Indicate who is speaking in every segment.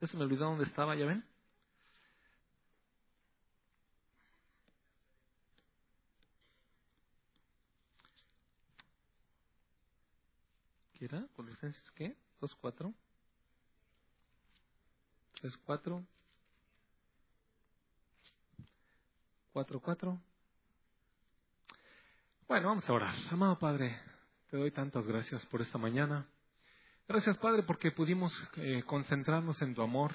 Speaker 1: ya se me olvidó dónde estaba, ¿ya ven? ¿Qué era? ¿Colosenses qué? ¿Dos, cuatro? ¿Tres, cuatro? ¿Cuatro, cuatro? Bueno, vamos a orar. Amado Padre, te doy tantas gracias por esta mañana. Gracias, Padre, porque pudimos eh, concentrarnos en tu amor,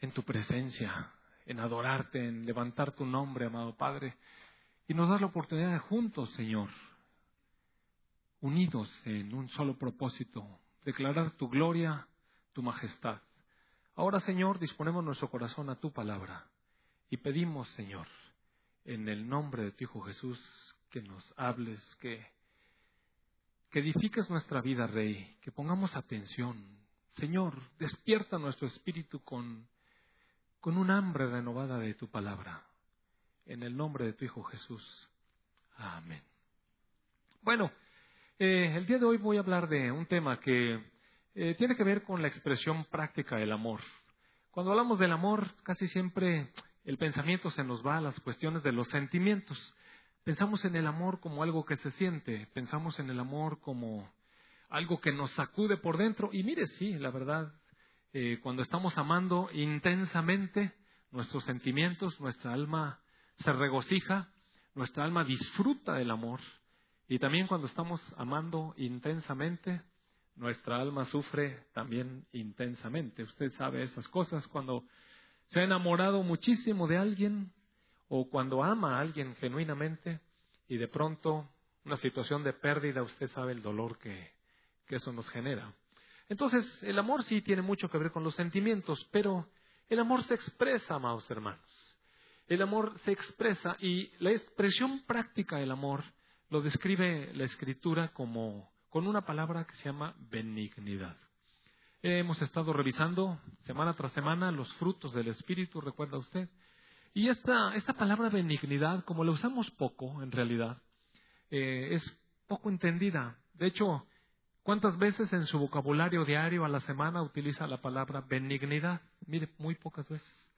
Speaker 1: en tu presencia, en adorarte, en levantar tu nombre, amado Padre, y nos das la oportunidad de juntos, Señor, unidos en un solo propósito, declarar tu gloria, tu majestad. Ahora, Señor, disponemos nuestro corazón a tu palabra y pedimos, Señor, en el nombre de tu Hijo Jesús, que nos hables, que que edifiques nuestra vida, Rey, que pongamos atención. Señor, despierta nuestro espíritu con, con un hambre renovada de tu palabra. En el nombre de tu Hijo Jesús. Amén. Bueno, eh, el día de hoy voy a hablar de un tema que eh, tiene que ver con la expresión práctica del amor. Cuando hablamos del amor, casi siempre el pensamiento se nos va a las cuestiones de los sentimientos. Pensamos en el amor como algo que se siente, pensamos en el amor como algo que nos sacude por dentro. Y mire, sí, la verdad, eh, cuando estamos amando intensamente nuestros sentimientos, nuestra alma se regocija, nuestra alma disfruta del amor. Y también cuando estamos amando intensamente, nuestra alma sufre también intensamente. Usted sabe esas cosas. Cuando se ha enamorado muchísimo de alguien, o cuando ama a alguien genuinamente y de pronto una situación de pérdida, usted sabe el dolor que, que eso nos genera. Entonces, el amor sí tiene mucho que ver con los sentimientos, pero el amor se expresa, amados hermanos. El amor se expresa y la expresión práctica del amor lo describe la escritura como con una palabra que se llama benignidad. Hemos estado revisando semana tras semana los frutos del Espíritu, recuerda usted, y esta, esta palabra benignidad, como la usamos poco en realidad, eh, es poco entendida. De hecho, ¿cuántas veces en su vocabulario diario a la semana utiliza la palabra benignidad? Mire, muy pocas veces.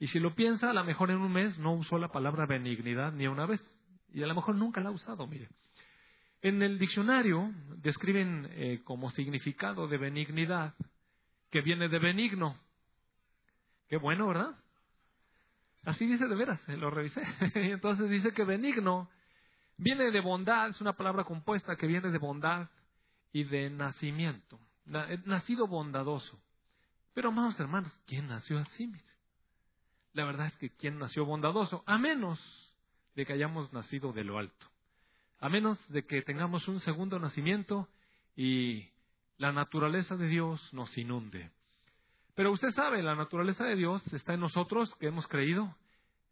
Speaker 1: Y si lo piensa, a lo mejor en un mes no usó la palabra benignidad ni una vez. Y a lo mejor nunca la ha usado, mire. En el diccionario describen eh, como significado de benignidad que viene de benigno. Qué bueno, ¿verdad? Así dice de veras, lo revisé. Entonces dice que benigno viene de bondad, es una palabra compuesta que viene de bondad y de nacimiento. Eh, nacido bondadoso. Pero, amados hermanos, ¿quién nació así? La verdad es que ¿quién nació bondadoso? A menos de que hayamos nacido de lo alto. A menos de que tengamos un segundo nacimiento y la naturaleza de Dios nos inunde. Pero usted sabe, la naturaleza de Dios está en nosotros, que hemos creído.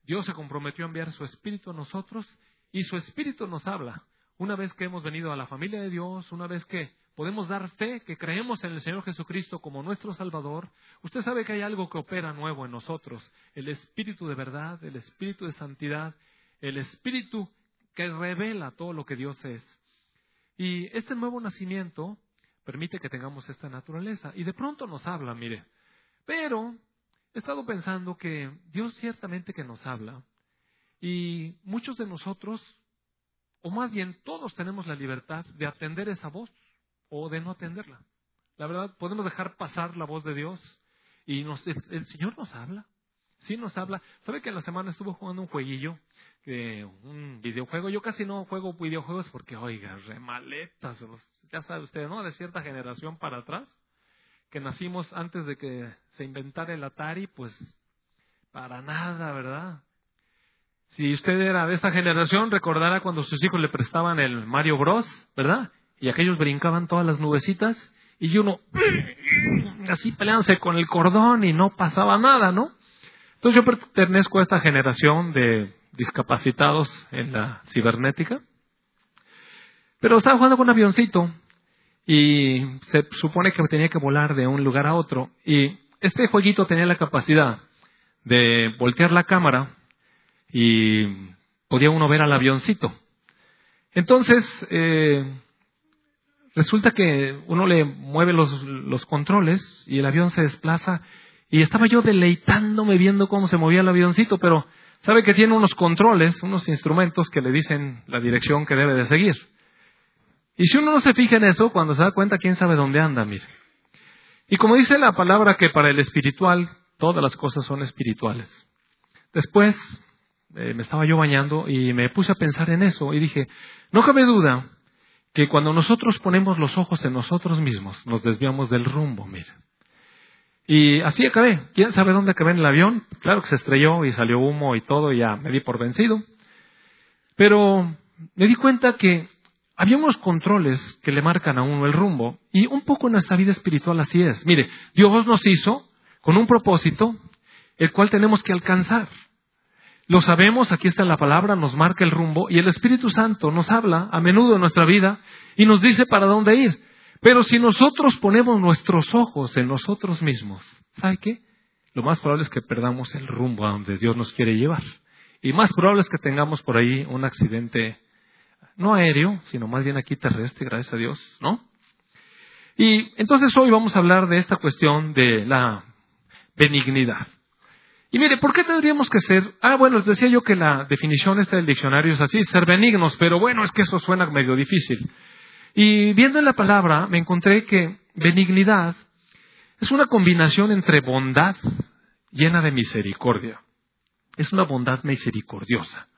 Speaker 1: Dios se comprometió a enviar su Espíritu a nosotros y su Espíritu nos habla. Una vez que hemos venido a la familia de Dios, una vez que podemos dar fe, que creemos en el Señor Jesucristo como nuestro Salvador, usted sabe que hay algo que opera nuevo en nosotros, el Espíritu de verdad, el Espíritu de santidad, el Espíritu que revela todo lo que Dios es. Y este nuevo nacimiento permite que tengamos esta naturaleza. Y de pronto nos habla, mire, pero he estado pensando que Dios ciertamente que nos habla y muchos de nosotros, o más bien todos tenemos la libertad de atender esa voz o de no atenderla. La verdad, podemos dejar pasar la voz de Dios y nos, el Señor nos habla. Sí nos habla. ¿Sabe que en la semana estuvo jugando un jueguillo? Que, un videojuego. Yo casi no juego videojuegos porque, oiga, remaletas. Ya sabe usted, ¿no? De cierta generación para atrás que nacimos antes de que se inventara el Atari, pues para nada, ¿verdad? Si usted era de esta generación, recordará cuando sus hijos le prestaban el Mario Bros, ¿verdad? Y aquellos brincaban todas las nubecitas y uno así peleándose con el cordón y no pasaba nada, ¿no? Entonces yo pertenezco a esta generación de discapacitados en la cibernética. Pero estaba jugando con un avioncito y se supone que tenía que volar de un lugar a otro. Y este jueguito tenía la capacidad de voltear la cámara y podía uno ver al avioncito. Entonces, eh, resulta que uno le mueve los, los controles y el avión se desplaza y estaba yo deleitándome viendo cómo se movía el avioncito, pero sabe que tiene unos controles, unos instrumentos que le dicen la dirección que debe de seguir. Y si uno no se fija en eso, cuando se da cuenta, quién sabe dónde anda, mire. Y como dice la palabra que para el espiritual todas las cosas son espirituales. Después eh, me estaba yo bañando y me puse a pensar en eso y dije, no cabe duda que cuando nosotros ponemos los ojos en nosotros mismos, nos desviamos del rumbo, mire. Y así acabé. ¿Quién sabe dónde acabé en el avión? Claro que se estrelló y salió humo y todo y ya me di por vencido. Pero me di cuenta que había unos controles que le marcan a uno el rumbo y un poco en nuestra vida espiritual así es. Mire, Dios nos hizo con un propósito el cual tenemos que alcanzar. Lo sabemos, aquí está la palabra, nos marca el rumbo y el Espíritu Santo nos habla a menudo en nuestra vida y nos dice para dónde ir. Pero si nosotros ponemos nuestros ojos en nosotros mismos, ¿sabe qué? Lo más probable es que perdamos el rumbo a donde Dios nos quiere llevar. Y más probable es que tengamos por ahí un accidente no aéreo, sino más bien aquí terrestre, gracias a Dios, ¿no? Y entonces hoy vamos a hablar de esta cuestión de la benignidad. Y mire, ¿por qué tendríamos que ser? Ah, bueno, les decía yo que la definición esta del diccionario es así, ser benignos, pero bueno, es que eso suena medio difícil. Y viendo en la palabra me encontré que benignidad es una combinación entre bondad llena de misericordia. Es una bondad misericordiosa.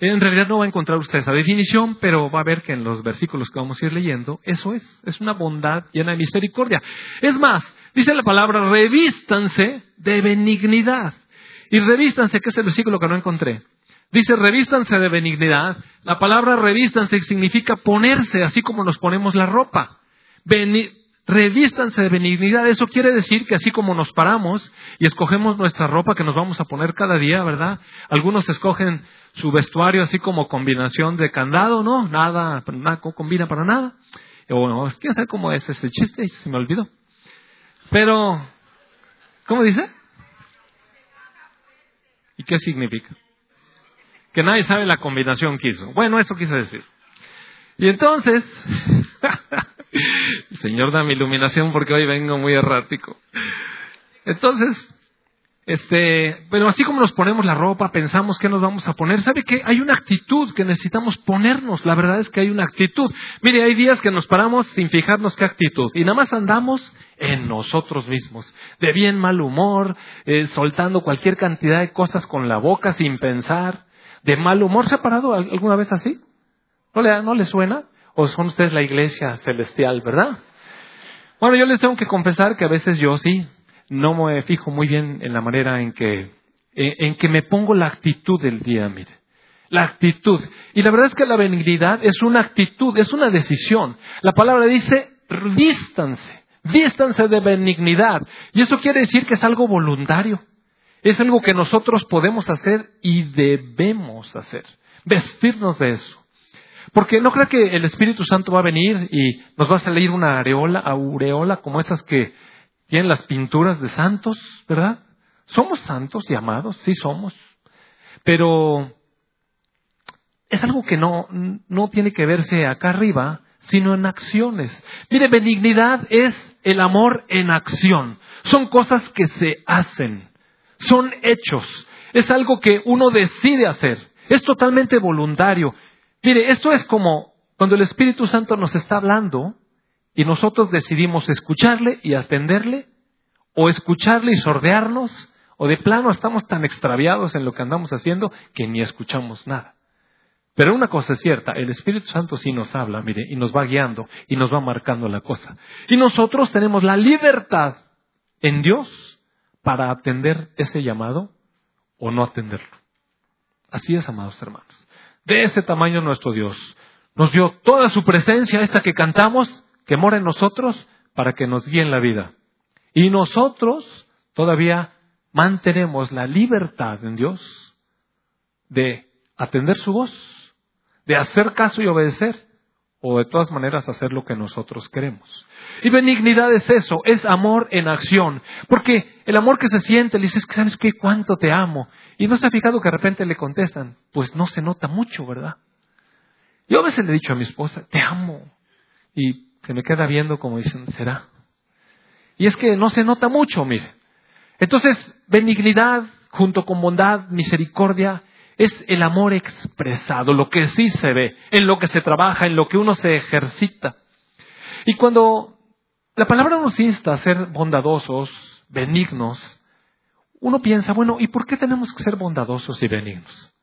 Speaker 1: En realidad no va a encontrar usted esa definición, pero va a ver que en los versículos que vamos a ir leyendo, eso es, es una bondad llena de misericordia. Es más, dice la palabra, revístanse de benignidad. Y revístanse, que es el versículo que no encontré. Dice, revístanse de benignidad. La palabra revístanse significa ponerse, así como nos ponemos la ropa revístanse de benignidad. Eso quiere decir que así como nos paramos y escogemos nuestra ropa que nos vamos a poner cada día, ¿verdad? Algunos escogen su vestuario así como combinación de candado, ¿no? Nada, nada combina para nada. O quién sabe cómo es ese chiste, se me olvidó. Pero, ¿cómo dice? ¿Y qué significa? Que nadie sabe la combinación que hizo. Bueno, eso quise decir. Y entonces, Señor, dame iluminación porque hoy vengo muy errático. Entonces, este, pero así como nos ponemos la ropa, pensamos qué nos vamos a poner, ¿sabe que hay una actitud que necesitamos ponernos? La verdad es que hay una actitud. Mire, hay días que nos paramos sin fijarnos qué actitud y nada más andamos en nosotros mismos, de bien mal humor, eh, soltando cualquier cantidad de cosas con la boca sin pensar, de mal humor. ¿Se ha parado alguna vez así? ¿No le, no le suena? ¿O son ustedes la iglesia celestial, verdad? Bueno, yo les tengo que confesar que a veces yo sí, no me fijo muy bien en la manera en que, en, que me pongo la actitud del día, mire. La actitud. Y la verdad es que la benignidad es una actitud, es una decisión. La palabra dice, vístanse, vístanse de benignidad. Y eso quiere decir que es algo voluntario. Es algo que nosotros podemos hacer y debemos hacer. Vestirnos de eso. Porque no creo que el Espíritu Santo va a venir y nos va a salir una areola, aureola como esas que tienen las pinturas de santos, ¿verdad? Somos santos y amados, sí somos. Pero es algo que no, no tiene que verse acá arriba, sino en acciones. Mire, benignidad es el amor en acción. Son cosas que se hacen, son hechos. Es algo que uno decide hacer. Es totalmente voluntario. Mire, esto es como cuando el Espíritu Santo nos está hablando y nosotros decidimos escucharle y atenderle, o escucharle y sordearnos, o de plano estamos tan extraviados en lo que andamos haciendo que ni escuchamos nada. Pero una cosa es cierta, el Espíritu Santo sí nos habla, mire, y nos va guiando y nos va marcando la cosa. Y nosotros tenemos la libertad en Dios para atender ese llamado o no atenderlo. Así es, amados hermanos. De ese tamaño nuestro Dios. Nos dio toda su presencia, esta que cantamos, que mora en nosotros, para que nos guíe en la vida. Y nosotros todavía mantenemos la libertad en Dios de atender su voz, de hacer caso y obedecer, o de todas maneras hacer lo que nosotros queremos. Y benignidad es eso, es amor en acción. Porque el amor que se siente, le dices, ¿sabes qué? ¿Cuánto te amo? Y no se ha fijado que de repente le contestan, pues no se nota mucho, ¿verdad? Yo a veces le he dicho a mi esposa, te amo. Y se me queda viendo como dicen, ¿será? Y es que no se nota mucho, mire. Entonces, benignidad junto con bondad, misericordia, es el amor expresado, lo que sí se ve, en lo que se trabaja, en lo que uno se ejercita. Y cuando la palabra nos insta a ser bondadosos, benignos, uno piensa, bueno, ¿y por qué tenemos que ser bondadosos y benignos?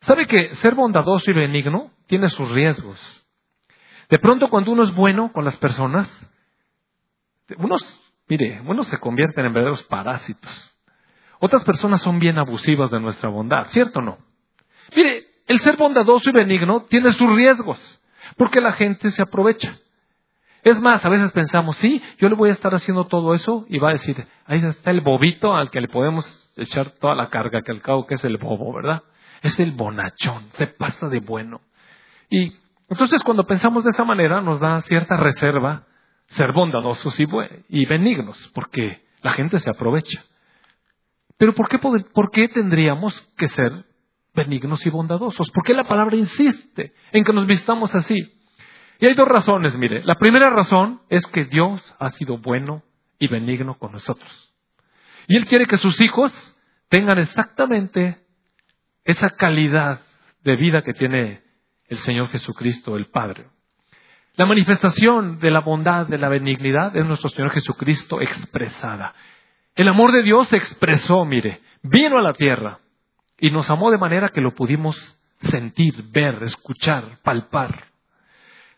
Speaker 1: ¿Sabe que ser bondadoso y benigno tiene sus riesgos? De pronto cuando uno es bueno con las personas, unos, mire, unos se convierten en verdaderos parásitos. Otras personas son bien abusivas de nuestra bondad, ¿cierto o no? Mire, el ser bondadoso y benigno tiene sus riesgos, porque la gente se aprovecha. Es más, a veces pensamos, sí, yo le voy a estar haciendo todo eso y va a decir, ahí está el bobito al que le podemos echar toda la carga, que al cabo que es el bobo, ¿verdad? Es el bonachón, se pasa de bueno. Y entonces cuando pensamos de esa manera nos da cierta reserva ser bondadosos y, benignos, porque la gente se aprovecha. Pero ¿por qué, ¿por qué tendríamos que ser benignos y bondadosos? ¿Por qué la palabra insiste en que nos vistamos así? Y hay dos razones, mire. La primera razón es que Dios ha sido bueno y benigno con nosotros. Y Él quiere que sus hijos tengan exactamente esa calidad de vida que tiene el Señor Jesucristo, el Padre. La manifestación de la bondad, de la benignidad es nuestro Señor Jesucristo expresada. El amor de Dios se expresó, mire, vino a la tierra y nos amó de manera que lo pudimos sentir, ver, escuchar, palpar.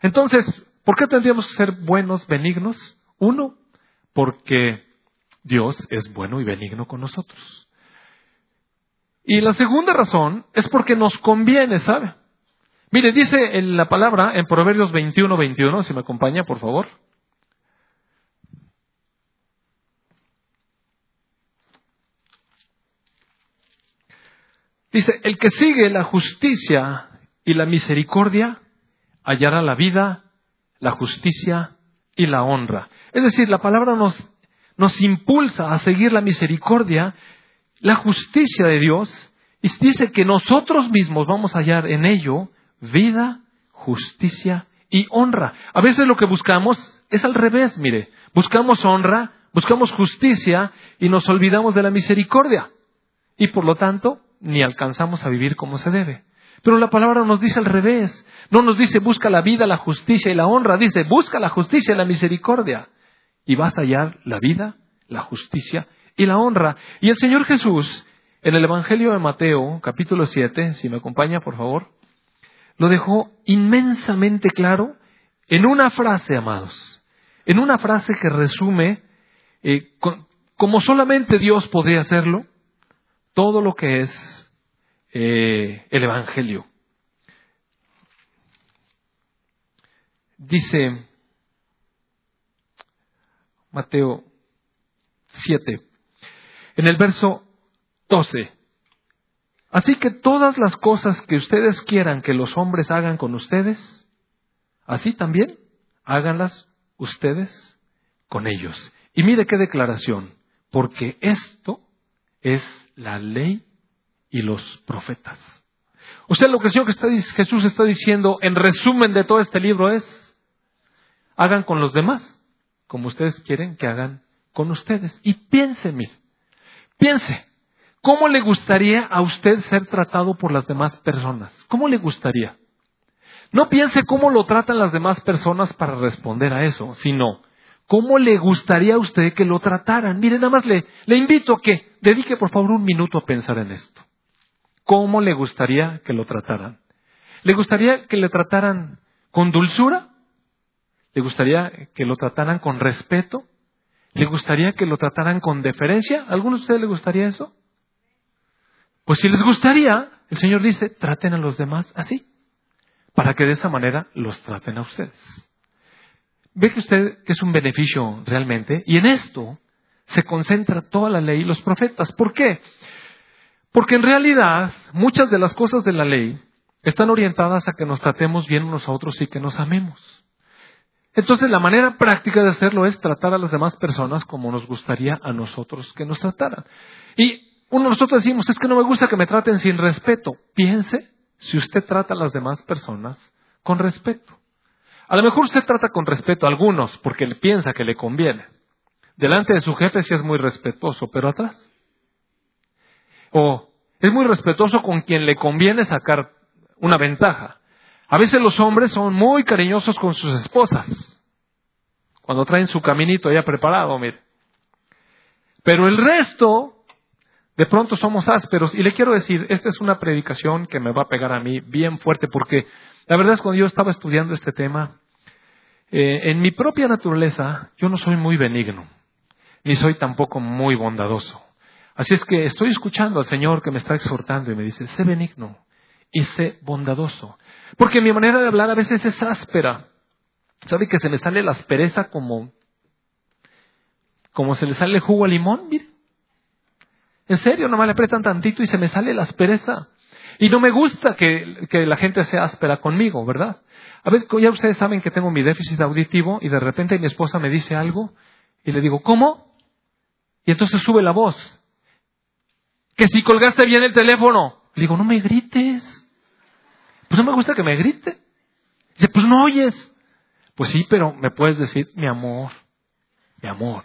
Speaker 1: Entonces, ¿por qué tendríamos que ser buenos, benignos? Uno, porque Dios es bueno y benigno con nosotros. Y la segunda razón es porque nos conviene, ¿sabe? Mire, dice en la palabra en Proverbios 21, 21, si me acompaña, por favor. Dice, el que sigue la justicia y la misericordia hallará la vida, la justicia y la honra. Es decir, la palabra nos, nos impulsa a seguir la misericordia, la justicia de Dios, y dice que nosotros mismos vamos a hallar en ello vida, justicia y honra. A veces lo que buscamos es al revés, mire, buscamos honra, buscamos justicia y nos olvidamos de la misericordia. Y por lo tanto, ni alcanzamos a vivir como se debe. Pero la palabra nos dice al revés. No nos dice busca la vida, la justicia y la honra. Dice busca la justicia y la misericordia. Y vas a hallar la vida, la justicia y la honra. Y el Señor Jesús, en el Evangelio de Mateo, capítulo 7, si me acompaña, por favor, lo dejó inmensamente claro en una frase, amados. En una frase que resume, eh, como solamente Dios podría hacerlo, todo lo que es eh, el Evangelio. Dice Mateo 7, en el verso 12, así que todas las cosas que ustedes quieran que los hombres hagan con ustedes, así también háganlas ustedes con ellos. Y mire qué declaración, porque esto es la ley y los profetas. O sea, lo que Jesús está diciendo en resumen de todo este libro es, hagan con los demás como ustedes quieren que hagan con ustedes. Y piense, mire, piense, ¿cómo le gustaría a usted ser tratado por las demás personas? ¿Cómo le gustaría? No piense cómo lo tratan las demás personas para responder a eso, sino ¿Cómo le gustaría a usted que lo trataran? Mire, nada más le, le invito a que dedique por favor un minuto a pensar en esto. ¿Cómo le gustaría que lo trataran? ¿Le gustaría que le trataran con dulzura? ¿Le gustaría que lo trataran con respeto? ¿Le gustaría que lo trataran con deferencia? ¿A algunos de ustedes les gustaría eso? Pues si les gustaría, el Señor dice, traten a los demás así, para que de esa manera los traten a ustedes. Ve que usted que es un beneficio realmente, y en esto se concentra toda la ley y los profetas. ¿Por qué? Porque en realidad muchas de las cosas de la ley están orientadas a que nos tratemos bien unos a otros y que nos amemos. Entonces la manera práctica de hacerlo es tratar a las demás personas como nos gustaría a nosotros que nos trataran. Y uno de nosotros decimos, es que no me gusta que me traten sin respeto. Piense si usted trata a las demás personas con respeto. A lo mejor usted trata con respeto a algunos porque le piensa que le conviene. Delante de su jefe sí es muy respetuoso, pero atrás. O es muy respetuoso con quien le conviene sacar una ventaja. A veces los hombres son muy cariñosos con sus esposas. Cuando traen su caminito ya preparado, mire. Pero el resto, de pronto somos ásperos. Y le quiero decir, esta es una predicación que me va a pegar a mí bien fuerte, porque la verdad es que cuando yo estaba estudiando este tema, eh, en mi propia naturaleza, yo no soy muy benigno, ni soy tampoco muy bondadoso. Así es que estoy escuchando al Señor que me está exhortando y me dice, sé benigno y sé bondadoso. Porque mi manera de hablar a veces es áspera. ¿Sabe que se me sale la aspereza como, como se le sale jugo al limón? Mire. En serio, nomás le apretan tantito y se me sale la aspereza. Y no me gusta que, que la gente sea áspera conmigo, ¿verdad? A veces ya ustedes saben que tengo mi déficit auditivo y de repente mi esposa me dice algo y le digo, ¿cómo? Y entonces sube la voz. Que si colgaste bien el teléfono. Le digo, no me grites. Pues no me gusta que me grite. Dice, pues no oyes. Pues sí, pero me puedes decir, mi amor, mi amor.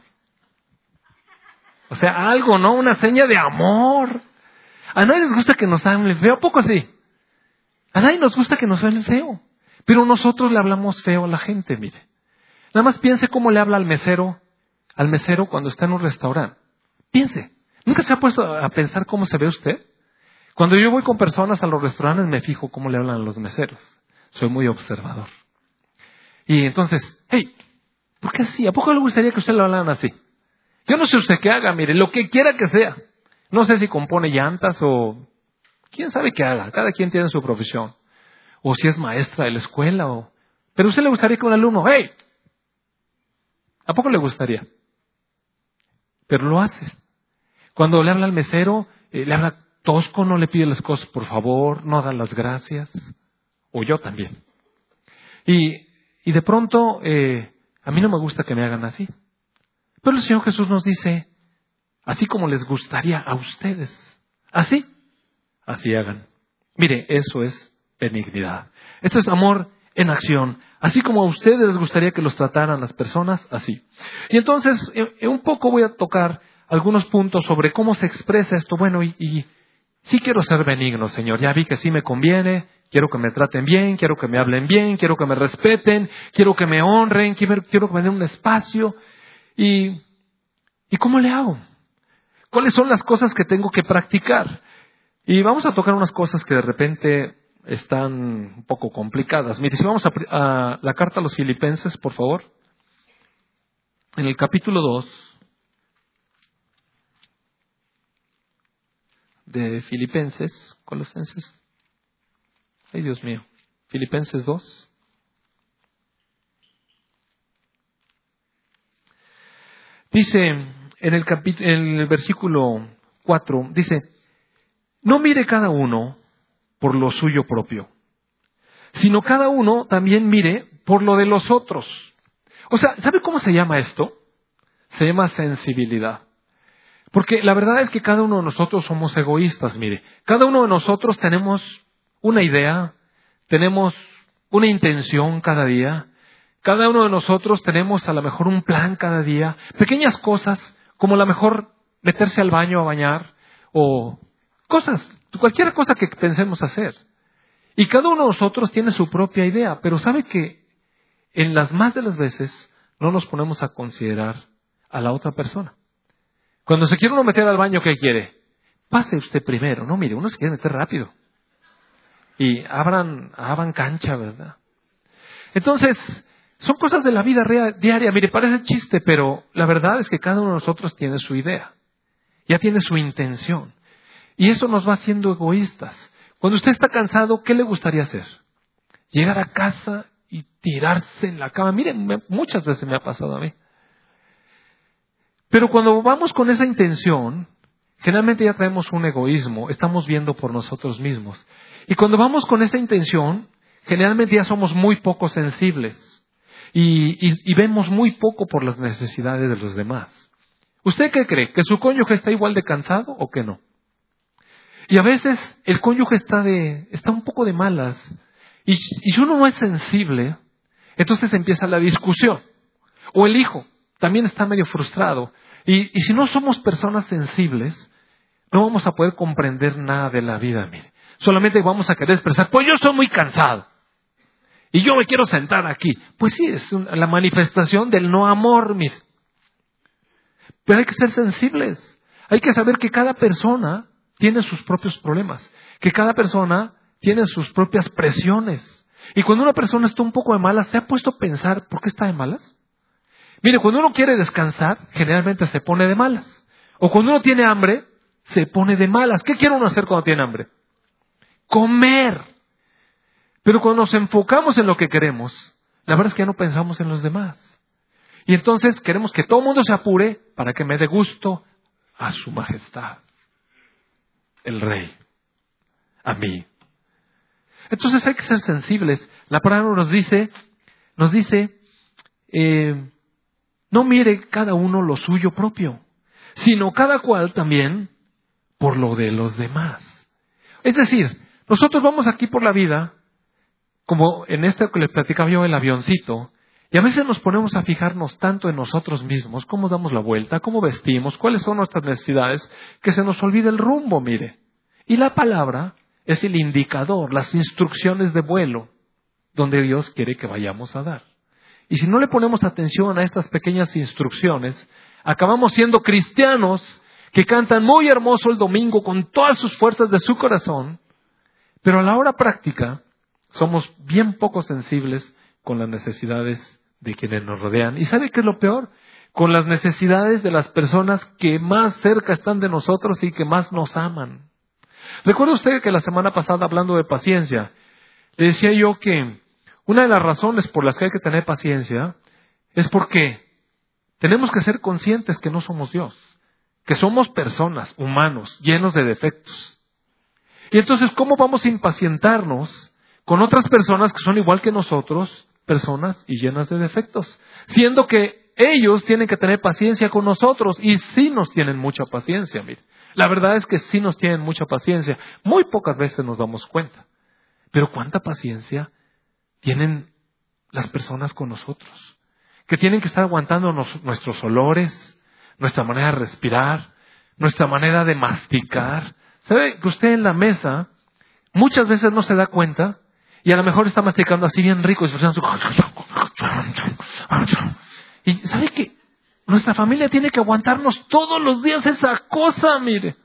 Speaker 1: O sea, algo, ¿no? Una seña de amor. A nadie nos gusta que nos hablen feo, ¿a poco así? A nadie nos gusta que nos hablen feo. Pero nosotros le hablamos feo a la gente, mire. Nada más piense cómo le habla al mesero, al mesero cuando está en un restaurante. Piense. ¿Nunca se ha puesto a pensar cómo se ve usted? Cuando yo voy con personas a los restaurantes me fijo cómo le hablan a los meseros. Soy muy observador. Y entonces, hey, ¿por qué así? ¿A poco le gustaría que usted le hablaran así? Yo no sé usted qué haga, mire, lo que quiera que sea. No sé si compone llantas o quién sabe qué haga. Cada quien tiene su profesión. O si es maestra de la escuela o... Pero a usted le gustaría que un alumno, hey, ¿a poco le gustaría? Pero lo hace. Cuando le habla al mesero, eh, le habla tosco, no le pide las cosas por favor, no da las gracias. O yo también. Y y de pronto, eh, a mí no me gusta que me hagan así. Pero el Señor Jesús nos dice, así como les gustaría a ustedes, así, así hagan. Mire, eso es benignidad. Esto es amor en acción. Así como a ustedes les gustaría que los trataran las personas, así. Y entonces, eh, un poco voy a tocar algunos puntos sobre cómo se expresa esto. Bueno, y, y sí quiero ser benigno, Señor. Ya vi que sí me conviene, Quiero que me traten bien, quiero que me hablen bien, quiero que me respeten, quiero que me honren, quiero, que me den un espacio. ¿Y, ¿Y cómo le hago? ¿Cuáles son las cosas que tengo que practicar? Y vamos a tocar unas cosas que de repente están un poco complicadas. Mire, si vamos a, la carta a los filipenses, por favor. En el capítulo 2 de Filipenses, Colosenses. Ay, Dios mío. Filipenses 2. Dice en el, en el versículo 4, dice, no mire cada uno por lo suyo propio, sino cada uno también mire por lo de los otros. O sea, ¿sabe cómo se llama esto? Se llama sensibilidad. Porque la verdad es que cada uno de nosotros somos egoístas, mire. Cada uno de nosotros tenemos una idea, tenemos una intención cada día. Cada uno de nosotros tenemos a lo mejor un plan cada día. Pequeñas cosas, como a lo mejor meterse al baño a bañar, o cosas, cualquier cosa que pensemos hacer. Y cada uno de nosotros tiene su propia idea, pero sabe que en las más de las veces no nos ponemos a considerar a la otra persona. Cuando se quiere uno meter al baño, ¿qué quiere? Pase usted primero. No, mire, uno se quiere meter rápido y abran, abran cancha, ¿verdad? Entonces, son cosas de la vida diaria. Mire, parece chiste, pero la verdad es que cada uno de nosotros tiene su idea, ya tiene su intención. Y eso nos va haciendo egoístas. Cuando usted está cansado, ¿qué le gustaría hacer? Llegar a casa y tirarse en la cama. Miren, muchas veces me ha pasado a mí. Pero cuando vamos con esa intención, generalmente ya traemos un egoísmo, estamos viendo por nosotros mismos. Y cuando vamos con esa intención, generalmente ya somos muy poco sensibles y, vemos muy poco por las necesidades de los demás. ¿Usted qué cree? ¿Que su cónyuge está igual de cansado o que no? Y a veces el cónyuge está, de, está un poco de malas. Y, y si uno no es sensible, Entonces empieza la discusión. O el hijo también está medio frustrado. Y, y si no somos personas sensibles, no vamos a poder comprender nada de la vida, mire. Solamente vamos a querer expresar, pues yo soy muy cansado. Y yo me quiero sentar aquí. Pues sí, es la manifestación del no amor, mire. Pero hay que ser sensibles. Hay que saber que cada persona tiene sus propios problemas, que cada persona tiene sus propias presiones. Y cuando una persona está un poco de malas, ¿se ha puesto a pensar por qué está de malas? Mire, cuando uno quiere descansar, generalmente se pone de malas. O cuando uno tiene hambre, se pone de malas. ¿Qué quiere uno hacer cuando tiene hambre? Comer. Pero cuando nos enfocamos en lo que queremos, la verdad es que ya no pensamos en los demás. Y entonces queremos que todo el mundo se apure para que me dé gusto a su majestad, el rey, a mí. Entonces hay que ser sensibles. La palabra nos dice, nos dice, eh, no mire cada uno lo suyo propio, sino cada cual también por lo de los demás. Es decir, nosotros vamos aquí por la vida, como en este que les platicaba yo el avioncito, y a veces nos ponemos a fijarnos tanto en nosotros mismos, cómo damos la vuelta, cómo vestimos, cuáles son nuestras necesidades, que se nos olvida el rumbo, mire. Y la palabra es el indicador, las instrucciones de vuelo, donde Dios quiere que vayamos a dar. Y si no le ponemos atención a estas pequeñas instrucciones, acabamos siendo cristianos que cantan muy hermoso el domingo con todas sus fuerzas de su corazón, pero a la hora práctica somos bien poco sensibles con las necesidades de quienes nos rodean. ¿Y sabe qué es lo peor? Con las necesidades de las personas que más cerca están de nosotros y que más nos aman. Recuerda usted que la semana pasada, hablando de paciencia, le decía yo que una de las razones por las que hay que tener paciencia es porque tenemos que ser conscientes que no somos Dios, que somos personas, humanos, llenos de defectos. Y entonces, ¿cómo vamos a impacientarnos con otras personas que son igual que nosotros personas y llenas de defectos, siendo que ellos tienen que tener paciencia con nosotros y sí nos tienen mucha paciencia, mire. La verdad es que sí nos tienen mucha paciencia. Muy pocas veces nos damos cuenta. Pero cuánta paciencia tienen las personas con nosotros, que tienen que estar aguantando nuestros olores, nuestra manera de respirar, nuestra manera de masticar. ¿Sabe que usted en la mesa muchas veces no se da cuenta y a lo mejor está masticando así bien rico y Y ¿sabe qué? Nuestra familia tiene que aguantarnos todos los días esa cosa, mire.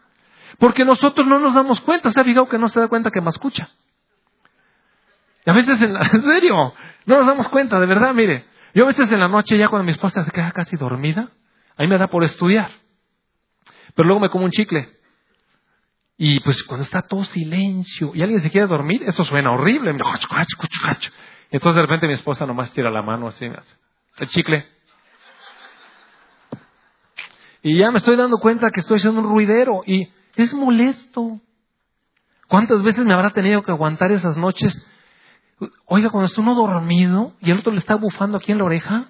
Speaker 1: Porque nosotros no nos damos cuenta. ¿Se ha fijado que no se da cuenta que me escucha? Y a veces, en, en serio, no nos damos cuenta, de verdad, mire. Yo a veces en la noche, ya cuando mi esposa se queda casi dormida, ahí me da por estudiar. Pero luego me como un chicle. Y pues cuando está todo silencio y alguien se quiere dormir, eso suena horrible. Entonces de repente mi esposa nomás tira la mano así, el chicle. Y ya me estoy dando cuenta que estoy haciendo un ruidero y es molesto. ¿Cuántas veces me habrá tenido que aguantar esas noches? Oiga, cuando está uno dormido y el otro le está bufando aquí en la oreja.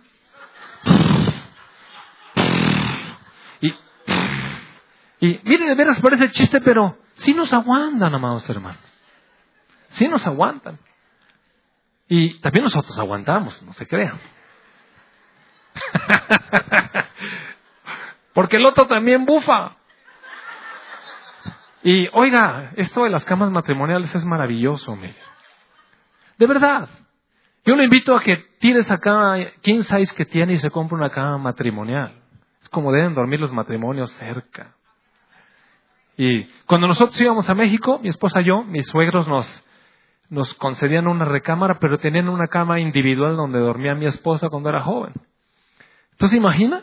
Speaker 1: Y mire, de veras parece chiste, pero sí nos aguantan, amados hermanos. Sí nos aguantan. Y también nosotros aguantamos, no se crean. Porque el otro también bufa. Y oiga, esto de las camas matrimoniales es maravilloso, mire. De verdad. Yo le invito a que tire esa cama king size que tiene y se compre una cama matrimonial. Es como deben dormir los matrimonios cerca. Y cuando nosotros íbamos a México, mi esposa y yo, mis suegros nos, nos concedían una recámara, pero tenían una cama individual donde dormía mi esposa cuando era joven. Entonces, ¿imagina?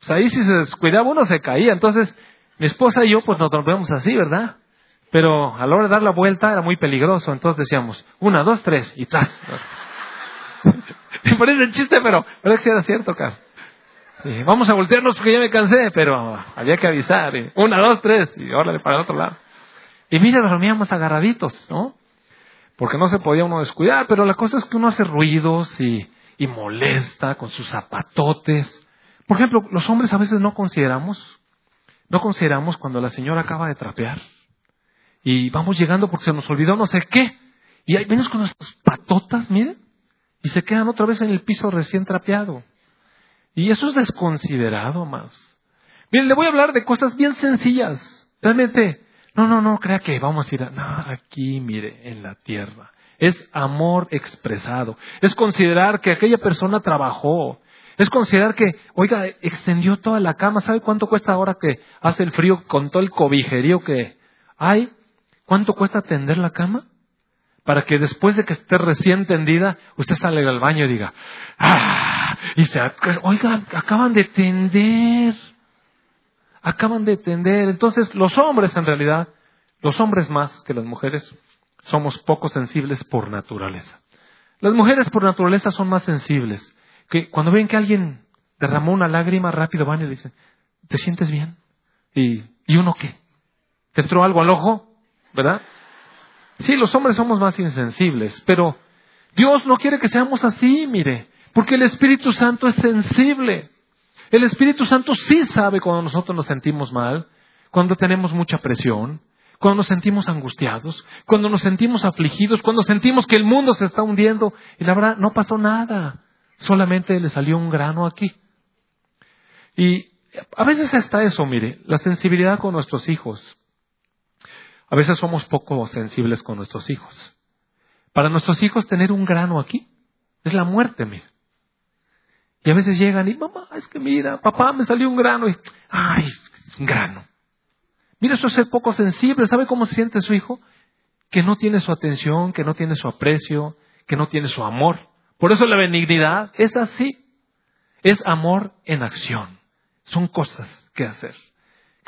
Speaker 1: Pues ahí si se descuidaba uno se caía. Entonces, mi esposa y yo, pues nos dormíamos así, ¿verdad? Pero a la hora de dar la vuelta era muy peligroso. Entonces decíamos, una, dos, tres, y tras. Me parece chiste, pero verdad que era cierto, Carlos vamos a voltearnos porque ya me cansé, pero había que avisar. una, dos, tres, y órale para el otro lado. Y mira, dormíamos agarraditos, ¿no? Porque no se podía uno descuidar, pero la cosa es que uno hace ruidos y, y molesta con sus zapatotes. Por ejemplo, los hombres a veces no consideramos, no consideramos cuando la señora acaba de trapear y vamos llegando porque se nos olvidó no sé qué. Y ahí venimos con nuestras patotas, miren, y se quedan otra vez en el piso recién trapeado. Y eso es desconsiderado más. Miren, le voy a hablar de cosas bien sencillas. Realmente, no, no, no, crea que vamos a ir a... No, aquí, mire, en la tierra. Es amor expresado. Es considerar que aquella persona trabajó. Es considerar que, oiga, extendió toda la cama. ¿Sabe cuánto cuesta ahora que hace el frío con todo el cobijerío que hay? ¿Cuánto cuesta tender la cama? Para que después de que esté recién tendida, usted salga al baño y diga, ¡ah! Y se, oiga, acaban de tender acaban de tender. Entonces, los hombres en realidad, los hombres más que las mujeres, somos poco sensibles por naturaleza. Las mujeres por naturaleza son más sensibles. Que cuando ven que alguien derramó una lágrima, rápido van y le dicen, ¿te sientes bien? ¿Y, ¿y uno qué? ¿Te entró algo al ojo? ¿Verdad? Sí, los hombres somos más insensibles, pero Dios no quiere que seamos así, mire, porque el Espíritu Santo es sensible. El Espíritu Santo sí sabe cuando nosotros nos sentimos mal, cuando tenemos mucha presión, cuando nos sentimos angustiados, cuando nos sentimos afligidos, cuando sentimos que el mundo se está hundiendo y la verdad no pasó nada, solamente le salió un grano aquí. Y a veces está eso, mire, la sensibilidad con nuestros hijos. A veces somos poco sensibles con nuestros hijos. Para nuestros hijos tener un grano aquí es la muerte, mire. Y a veces llegan y, mamá, es que mira, papá, me salió un grano y, ay, un grano. Mira, eso es ser poco sensible. ¿Sabe cómo se siente su hijo? Que no tiene su atención, que no tiene su aprecio, que no tiene su amor. Por eso la benignidad es así. Es amor en acción. Son cosas que hacer.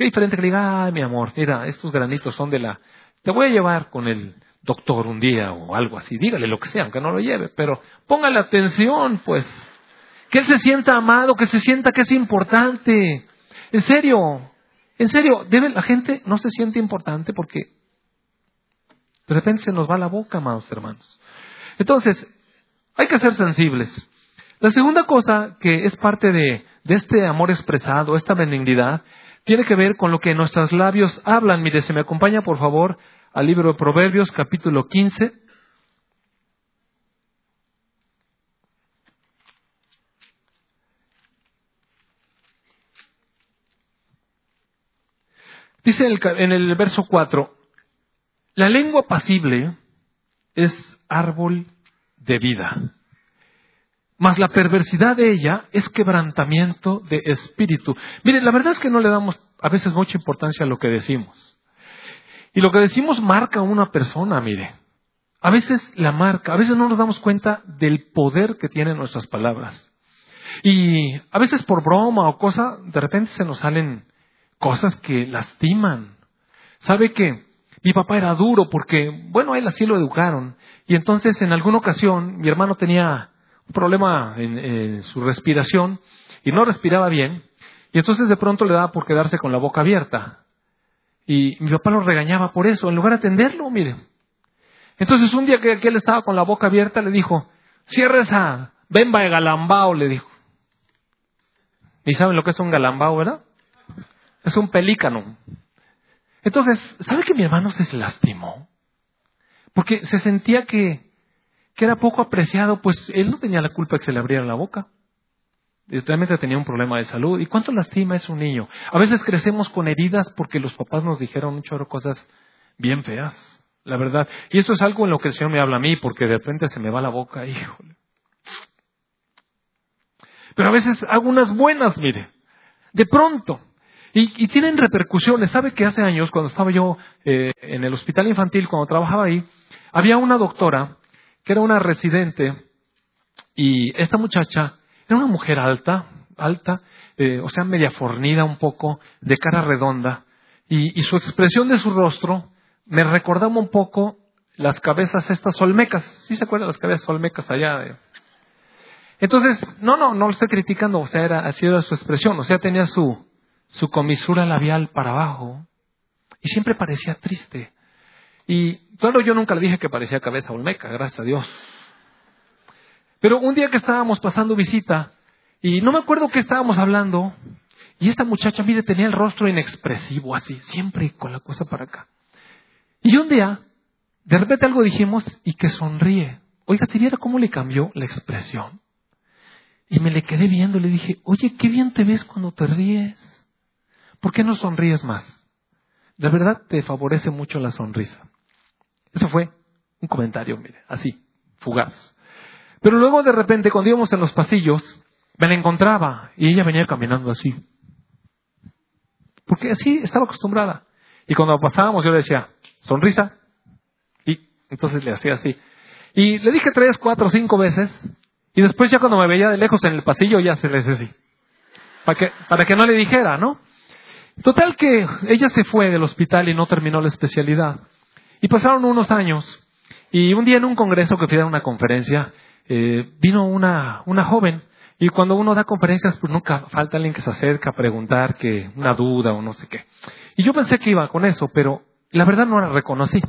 Speaker 1: Qué diferente que diga, ay, mi amor, mira, estos granitos son de la... Te voy a llevar con el doctor un día o algo así. Dígale lo que sea, aunque no lo lleve, pero póngale atención, pues que él se sienta amado, que se sienta que es importante. En serio, en serio, debe, la gente no se siente importante porque de repente se nos va la boca, amados hermanos. Entonces, hay que ser sensibles. La segunda cosa que es parte de este amor expresado, esta benignidad, tiene que ver con lo que nuestros labios hablan. Mire, se me acompaña por favor al libro de Proverbios capítulo 15. Dice en el, verso 4, la lengua pasible es árbol de vida, mas la perversidad de ella es quebrantamiento de espíritu. Mire, la verdad es que no le damos a veces mucha importancia a lo que decimos. Y lo que decimos marca a una persona, mire. A veces la marca, a veces no nos damos cuenta del poder que tienen nuestras palabras. Y a veces por broma o cosa, de repente se nos salen cosas que lastiman. ¿Sabe que mi papá era duro porque, bueno, él así lo educaron. Y entonces en alguna ocasión mi hermano tenía un problema en, su respiración y no respiraba bien. Y entonces de pronto le daba por quedarse con la boca abierta. Y mi papá lo regañaba por eso, en lugar de atenderlo, mire. Entonces un día que, él estaba con la boca abierta le dijo, cierra esa bemba de galambao, le dijo. ¿Y saben lo que es un galambao, verdad? Es un pelícano. Entonces, ¿sabe que mi hermano se lastimó? Porque se sentía que, que era poco apreciado, pues él no tenía la culpa que se le abriera la boca. Realmente tenía un problema de salud. ¿Y cuánto lastima es un niño? A veces crecemos con heridas porque los papás nos dijeron muchas cosas bien feas, la verdad. Y eso es algo en lo que el Señor me habla a mí, porque de repente se me va la boca, híjole. Pero a veces hago unas buenas, mire. De pronto, y, tienen repercusiones. ¿Sabe que hace años, cuando estaba yo eh, en el hospital infantil, cuando trabajaba ahí, había una doctora que era una residente y esta muchacha era una mujer alta, alta, eh, o sea, media fornida un poco, de cara redonda, y, su expresión de su rostro me recordaba un poco las cabezas estas olmecas. ¿Sí se acuerdan las cabezas olmecas allá? Entonces, no, no, no lo estoy criticando, o sea, era, así era su expresión, o sea, tenía su, su comisura labial para abajo y siempre parecía triste. Y claro, yo nunca le dije que parecía cabeza olmeca, gracias a Dios. Pero un día que estábamos pasando visita y no me acuerdo qué estábamos hablando y esta muchacha, mire, tenía el rostro inexpresivo así, siempre con la cosa para acá. Y un día, de repente algo dijimos y que sonríe. oiga, si viera cómo le cambió la expresión. Y me le quedé viendo le dije, oye, qué bien te ves cuando te ríes. ¿Por qué no sonríes más? De verdad te favorece mucho la sonrisa. Eso fue un comentario, mire, así, fugaz. Pero luego de repente, cuando íbamos en los pasillos, me la encontraba y ella venía caminando así. Porque así estaba acostumbrada. Y cuando pasábamos yo le decía, sonrisa. Y entonces le hacía así. Y le dije tres, cuatro, cinco veces. Y después ya cuando me veía de lejos en el pasillo ya se le decía así. Para que, para que no le dijera, ¿no? Total que ella se fue del hospital y no terminó la especialidad. Y pasaron unos años. Y un día en un congreso que fui a una conferencia, eh, vino una, una joven. Y cuando uno da conferencias, pues nunca falta alguien que se acerca a preguntar que una duda o no sé qué. Y yo pensé que iba con eso, pero la verdad no la reconocí.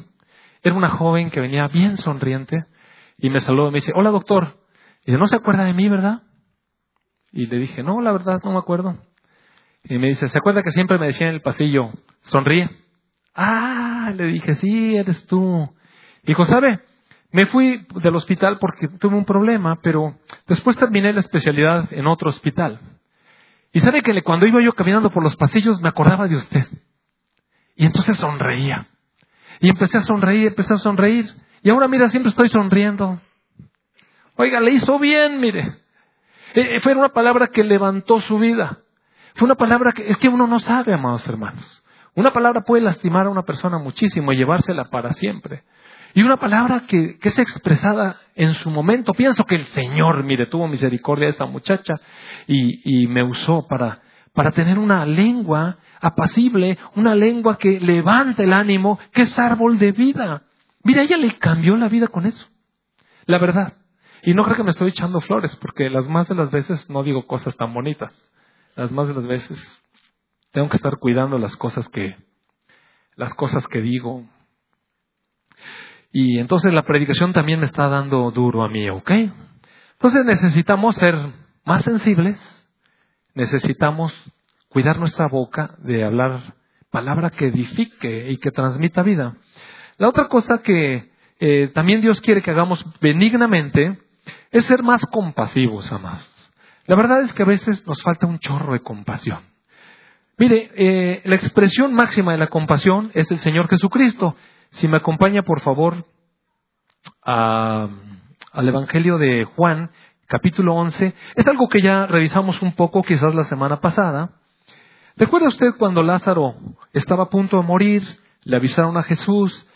Speaker 1: Era una joven que venía bien sonriente y me saludó y me dice, hola doctor. Y dice, no se acuerda de mí, ¿verdad? Y le dije, no, la verdad no me acuerdo. Y me dice, ¿se acuerda que siempre me decía en el pasillo, sonríe? Ah, le dije, sí, eres tú. Dijo, ¿sabe? Me fui del hospital porque tuve un problema, pero después terminé la especialidad en otro hospital. Y sabe que cuando iba yo caminando por los pasillos me acordaba de usted. Y entonces sonreía. Y empecé a sonreír, empecé a sonreír. Y ahora mira, siempre estoy sonriendo. Oiga, le hizo bien, mire. Eh, fue una palabra que levantó su vida. Fue una palabra que es que uno no sabe, amados hermanos. Una palabra puede lastimar a una persona muchísimo y llevársela para siempre. Y una palabra que, es expresada en su momento. Pienso que el Señor, mire, tuvo misericordia de esa muchacha y, me usó para, para tener una lengua apacible, una lengua que levanta el ánimo, que es árbol de vida. Mira, ella le cambió la vida con eso. La verdad. Y no creo que me estoy echando flores, porque las más de las veces no digo cosas tan bonitas las más de las veces tengo que estar cuidando las cosas que las cosas que digo. Y entonces la predicación también me está dando duro a mí, ¿ok? Entonces necesitamos ser más sensibles, necesitamos cuidar nuestra boca de hablar palabra que edifique y que transmita vida. La otra cosa que eh, también Dios quiere que hagamos benignamente es ser más compasivos, amados. La verdad es que a veces nos falta un chorro de compasión. Mire, eh, la expresión máxima de la compasión es el Señor Jesucristo. Si me acompaña, por favor, al Evangelio de Juan, capítulo 11, es algo que ya revisamos un poco quizás la semana pasada. ¿Recuerda usted cuando Lázaro estaba a punto de morir? Le avisaron a Jesús,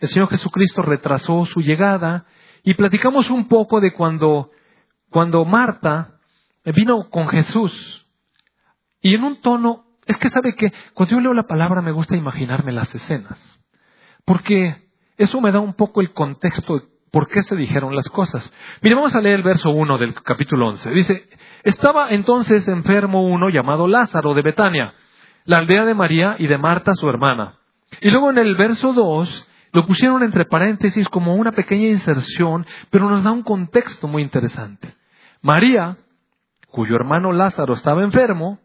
Speaker 1: el Señor Jesucristo retrasó su llegada y platicamos un poco de cuando, cuando Marta vino con Jesús y en un tono, es que sabe que cuando yo leo la palabra me gusta imaginarme las escenas, porque eso me da un poco el contexto de por qué se dijeron las cosas. Mire, vamos a leer el verso 1 del capítulo 11. Dice, estaba entonces enfermo uno llamado Lázaro de Betania, la aldea de María y de Marta su hermana. Y luego en el verso 2 lo pusieron entre paréntesis como una pequeña inserción, pero nos da un contexto muy interesante. María cuyo hermano Lázaro estaba enfermo,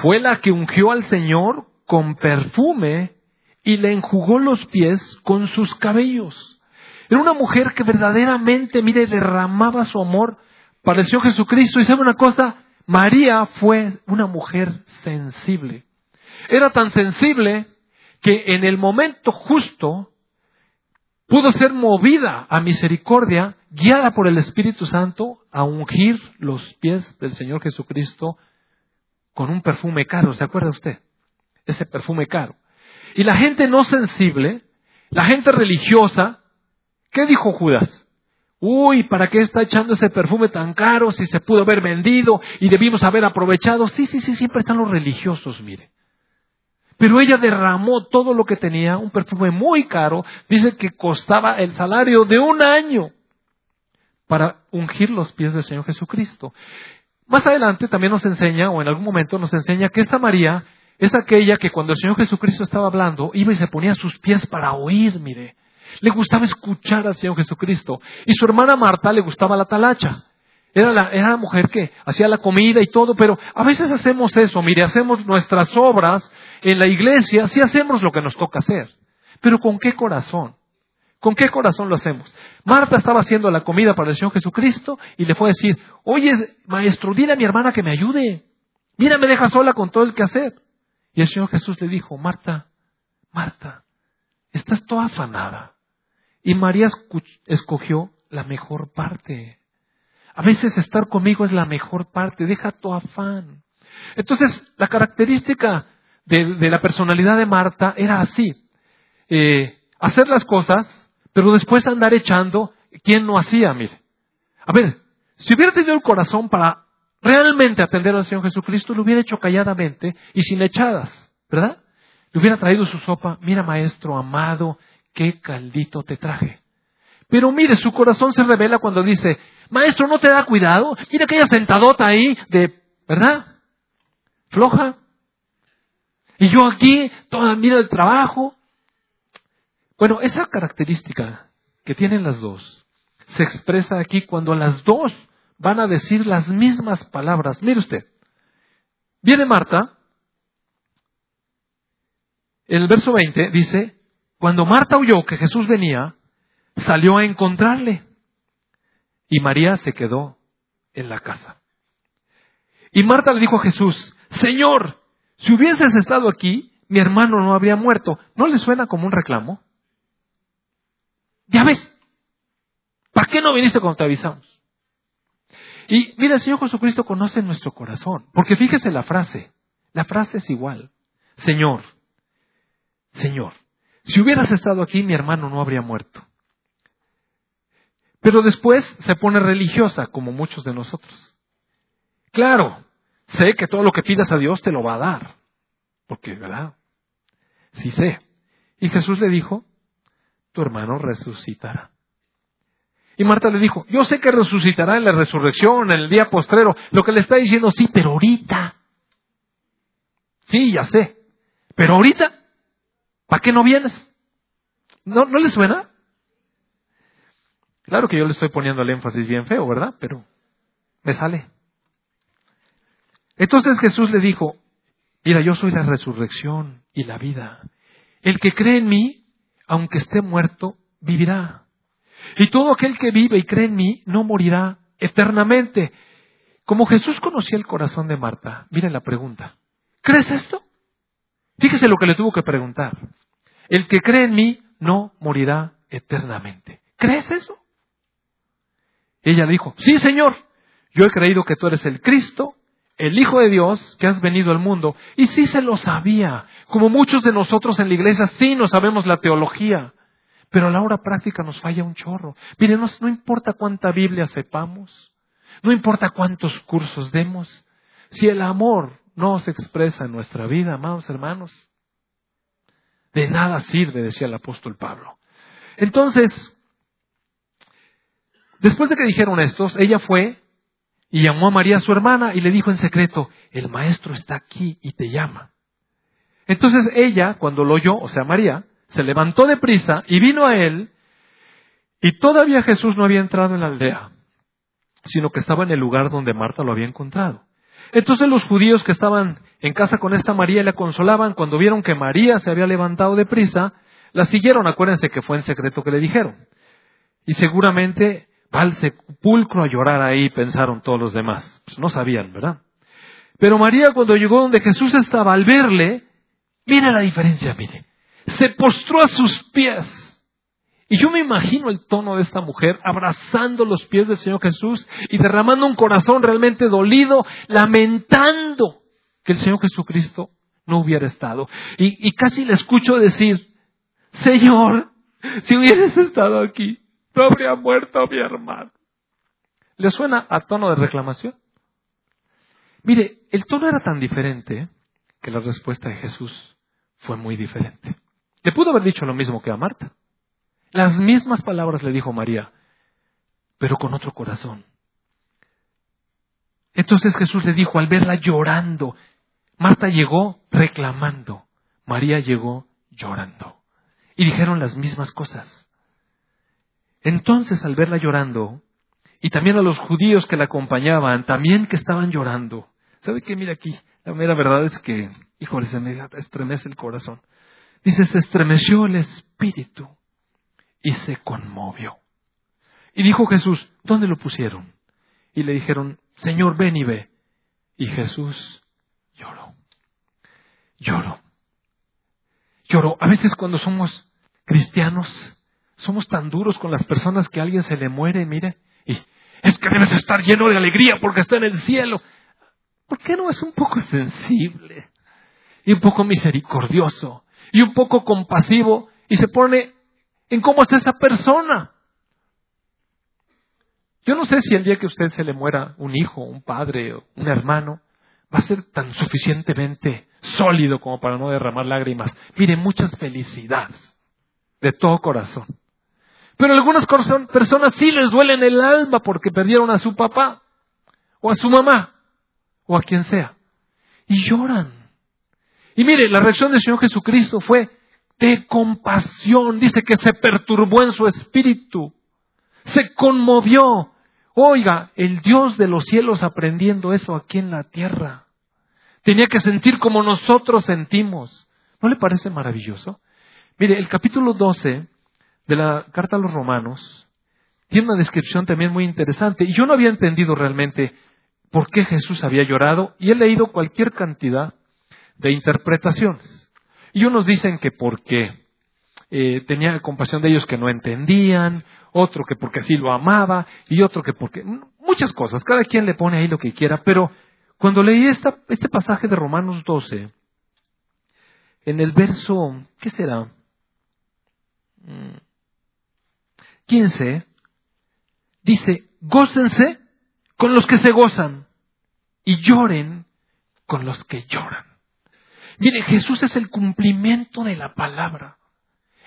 Speaker 1: fue la que ungió al Señor con perfume y le enjugó los pies con sus cabellos. Era una mujer que verdaderamente, mire, derramaba su amor Señor Jesucristo. Y sabe una cosa, María fue una mujer sensible. Era tan sensible que en el momento justo pudo ser movida a misericordia, guiada por el Espíritu Santo, a ungir los pies del Señor Jesucristo con un perfume caro, ¿se acuerda usted? Ese perfume caro. Y la gente no sensible, la gente religiosa, ¿qué dijo Judas? Uy, ¿para qué está echando ese perfume tan caro si se pudo haber vendido y debimos haber aprovechado? Sí, sí, sí, siempre están los religiosos, mire. Pero ella derramó todo lo que tenía, un perfume muy caro, dice que costaba el salario de un año para ungir los pies del Señor Jesucristo. Más adelante también nos enseña, o en algún momento nos enseña, que esta María es aquella que cuando el Señor Jesucristo estaba hablando, iba y se ponía sus pies para oír, mire. Le gustaba escuchar al Señor Jesucristo. Y su hermana Marta le gustaba la talacha. Era la, era la mujer que hacía la comida y todo, pero a veces hacemos eso, mire, hacemos nuestras obras en la iglesia, sí hacemos lo que nos toca hacer, pero ¿con qué corazón? ¿Con qué corazón lo hacemos? Marta estaba haciendo la comida para el Señor Jesucristo y le fue a decir, oye, maestro, dile a mi hermana que me ayude. Mira, me deja sola con todo el que hacer. Y el Señor Jesús le dijo, Marta, Marta, estás toda afanada. Y María escogió la mejor parte. A veces estar conmigo es la mejor parte, deja tu afán. Entonces, la característica de, la personalidad de Marta era así, eh, hacer las cosas, pero después andar echando, ¿quién no hacía? Mire, a ver, si hubiera tenido el corazón para realmente atender al Señor Jesucristo, lo hubiera hecho calladamente y sin echadas, ¿verdad? Le hubiera traído su sopa, mira maestro amado, qué caldito te traje. Pero mire, su corazón se revela cuando dice, maestro, ¿no te da cuidado? Mira aquella sentadota ahí de, ¿verdad? Floja. Y yo aquí, toda, mira el trabajo. Bueno, esa característica que tienen las dos se expresa aquí cuando las dos van a decir las mismas palabras. Mire usted, viene Marta, en el verso 20 dice, cuando Marta oyó que Jesús venía, salió a encontrarle y María se quedó en la casa. Y Marta le dijo a Jesús, Señor, si hubieses estado aquí, mi hermano no habría muerto. ¿No le suena como un reclamo? Ya ves, ¿para qué no viniste cuando te avisamos? Y mira, el Señor Jesucristo conoce nuestro corazón, porque fíjese la frase, la frase es igual. Señor, Señor, si hubieras estado aquí, mi hermano no habría muerto. Pero después se pone religiosa, como muchos de nosotros. Claro, sé que todo lo que pidas a Dios te lo va a dar. Porque, ¿verdad? Sí sé. Y Jesús le dijo, tu hermano resucitará. Y Marta le dijo, yo sé que resucitará en la resurrección, en el día postrero. Lo que le está diciendo, sí, pero ahorita. Sí, ya sé. Pero ahorita ¿Para qué no vienes? ¿No, ¿No le suena? Claro que yo le estoy poniendo el énfasis bien feo, ¿verdad? Pero me sale. Entonces Jesús le dijo, mira, yo soy la resurrección y la vida. El que cree en mí, aunque esté muerto, vivirá. Y todo aquel que vive y cree en mí, no morirá eternamente. Como Jesús conocía el corazón de Marta, miren la pregunta. ¿Crees esto? Fíjese lo que le tuvo que preguntar. El que cree en mí no morirá eternamente. ¿Crees eso? Ella dijo, sí, Señor, yo he creído que tú eres el Cristo, el Hijo de Dios, que has venido al mundo. Y sí se lo sabía, como muchos de nosotros en la iglesia sí no sabemos la teología, pero a la hora práctica nos falla un chorro. Miren, no, no importa cuánta Biblia sepamos, no importa cuántos cursos demos, si el amor no se expresa en nuestra vida, amados hermanos, de nada sirve, decía el apóstol Pablo. Entonces, después de que dijeron estos, ella fue y llamó a María su hermana y le dijo en secreto, el maestro está aquí y te llama. Entonces ella, cuando lo oyó, o sea María, se levantó de prisa y vino a él, y todavía Jesús no había entrado en la aldea, sino que estaba en el lugar donde Marta lo había encontrado. Entonces los judíos que estaban en casa con esta María y la consolaban, cuando vieron que María se había levantado de prisa, la siguieron, acuérdense que fue en secreto que le dijeron. Y seguramente va al sepulcro a llorar ahí, pensaron todos los demás. Pues no sabían, ¿verdad? Pero María cuando llegó donde Jesús estaba, al verle, mira la diferencia, mire, se postró a sus pies y yo me imagino el tono de esta mujer abrazando los pies del Señor Jesús y derramando un corazón realmente dolido, lamentando que el Señor Jesucristo no hubiera estado. Y, casi le escucho decir, Señor, si hubieras estado aquí, no habría muerto mi hermano. ¿Le suena a tono de reclamación? Mire, el tono era tan diferente que la respuesta de Jesús fue muy diferente. Le pudo haber dicho lo mismo que a Marta. Las mismas palabras le dijo María, pero con otro corazón. Entonces Jesús le dijo al verla llorando, Marta llegó reclamando, María llegó llorando. Y dijeron las mismas cosas. Entonces al verla llorando, y también a los judíos que la acompañaban, también que estaban llorando, ¿sabe qué? Mira aquí, la mera verdad es que, híjole, se me estremece el corazón. Dice, se estremeció el espíritu y se conmovió. Y dijo Jesús, ¿dónde lo pusieron? Y le dijeron, Señor, ven y ve. Y Jesús lloró. Lloró. Lloró. A veces cuando somos cristianos, somos tan duros con las personas que a alguien se le muere, mire, y es que debes estar lleno de alegría porque está en el cielo. ¿Por qué no es un poco sensible y un poco misericordioso y un poco compasivo y se pone en cómo está esa persona? Yo no sé si el día que usted se le muera un hijo, un padre, un hermano, va a ser tan suficientemente sólido como para no derramar lágrimas. Mire, muchas felicidades de todo corazón. Pero algunas personas sí les duelen el alma porque perdieron a su papá o a su mamá o a quien sea. Y lloran. Y mire, la reacción del Señor Jesucristo fue de compasión. Dice que se perturbó en su espíritu. Se conmovió. Oiga, el Dios de los cielos aprendiendo eso aquí en la tierra. Tenía que sentir como nosotros sentimos. ¿No le parece maravilloso? Mire, el capítulo 12 de la carta a los romanos tiene una descripción también muy interesante. Y yo no había entendido realmente por qué Jesús había llorado y he leído cualquier cantidad de interpretaciones. Y unos dicen que porque eh, tenía compasión de ellos que no entendían, otro que porque así lo amaba y otro que porque... Muchas cosas, cada quien le pone ahí lo que quiera, pero cuando leí esta, este pasaje de Romanos 12, en el verso, ¿qué será? 15, mm, dice, gócense con los que se gozan y lloren con los que lloran. Mire, Jesús es el cumplimiento de la palabra.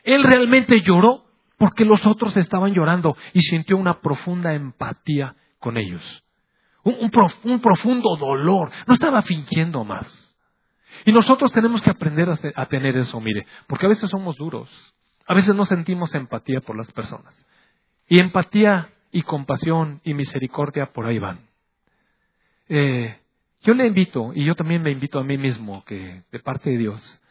Speaker 1: Él realmente lloró porque los otros estaban llorando y sintió una profunda empatía con ellos. Un, profundo dolor. No estaba fingiendo más. Y nosotros tenemos que aprender a tener eso, mire, porque a veces somos duros. A veces no sentimos empatía por las personas. Y empatía y compasión y misericordia por ahí van. Eh, yo le invito, y yo también me invito a mí mismo, que de parte de Dios,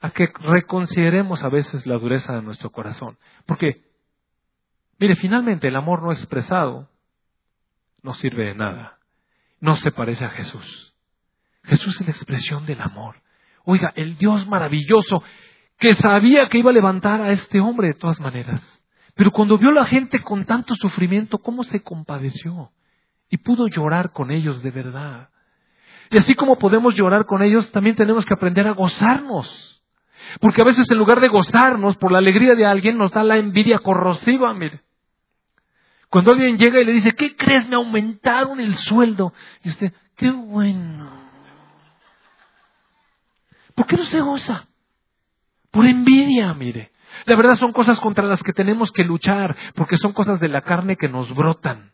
Speaker 1: a que reconsideremos a veces la dureza de nuestro corazón. Porque, mire, finalmente el amor no expresado no sirve de nada. No se parece a Jesús. Jesús es la expresión del amor. Oiga, el Dios maravilloso que sabía que iba a levantar a este hombre de todas maneras. Pero cuando vio a la gente con tanto sufrimiento, ¿cómo se compadeció? Y pudo llorar con ellos de verdad. Y así como podemos llorar con ellos, también tenemos que aprender a gozarnos porque a veces en lugar de gozarnos por la alegría de alguien, nos da la envidia corrosiva, mire. Cuando alguien llega y le dice, ¿qué crees? Me aumentaron el sueldo. Y usted, qué bueno. ¿Por qué no se goza? Por envidia, mire. La verdad son cosas contra las que tenemos que luchar, porque son cosas de la carne que nos brotan.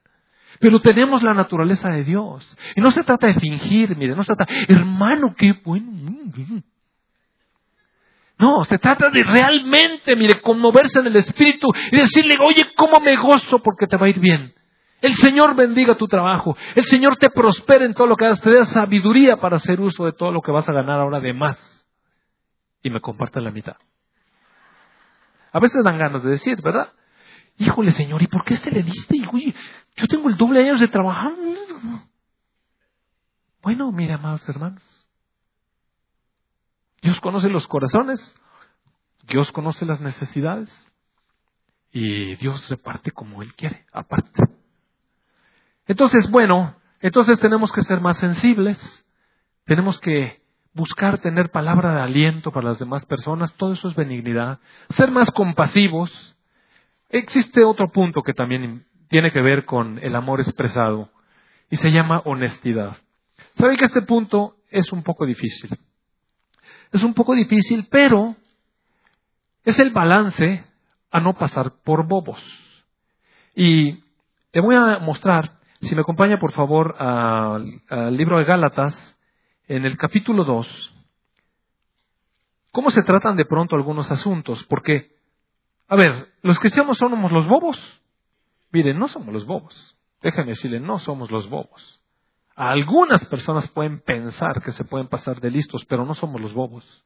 Speaker 1: Pero tenemos la naturaleza de Dios. Y no se trata de fingir, mire, no se trata, hermano, qué bueno. No, se trata de realmente, mire, conmoverse en el espíritu y decirle, oye, ¿cómo me gozo porque te va a ir bien? El Señor bendiga tu trabajo. El Señor te prospere en todo lo que hagas. Te dé sabiduría para hacer uso de todo lo que vas a ganar ahora de más. Y me compartan la mitad. A veces dan ganas de decir, ¿verdad? Híjole, Señor, ¿y por qué este le diste? Y, yo tengo el doble de años de trabajar. Bueno, mire, amados hermanos. Dios conoce los corazones, Dios conoce las necesidades y Dios reparte como Él quiere, aparte. Entonces, bueno, entonces tenemos que ser más sensibles, tenemos que buscar tener palabra de aliento para las demás personas, todo eso es benignidad, ser más compasivos. Existe otro punto que también tiene que ver con el amor expresado y se llama honestidad. ¿Sabe que este punto es un poco difícil? Es un poco difícil, pero es el balance a no pasar por bobos. Y te voy a mostrar, si me acompaña por favor al, libro de Gálatas, en el capítulo 2, cómo se tratan de pronto algunos asuntos. Porque, a ver, ¿los cristianos somos los bobos? Miren, no somos los bobos. Déjenme decirle, no somos los bobos. Algunas personas pueden pensar que se pueden pasar de listos, pero no somos los bobos.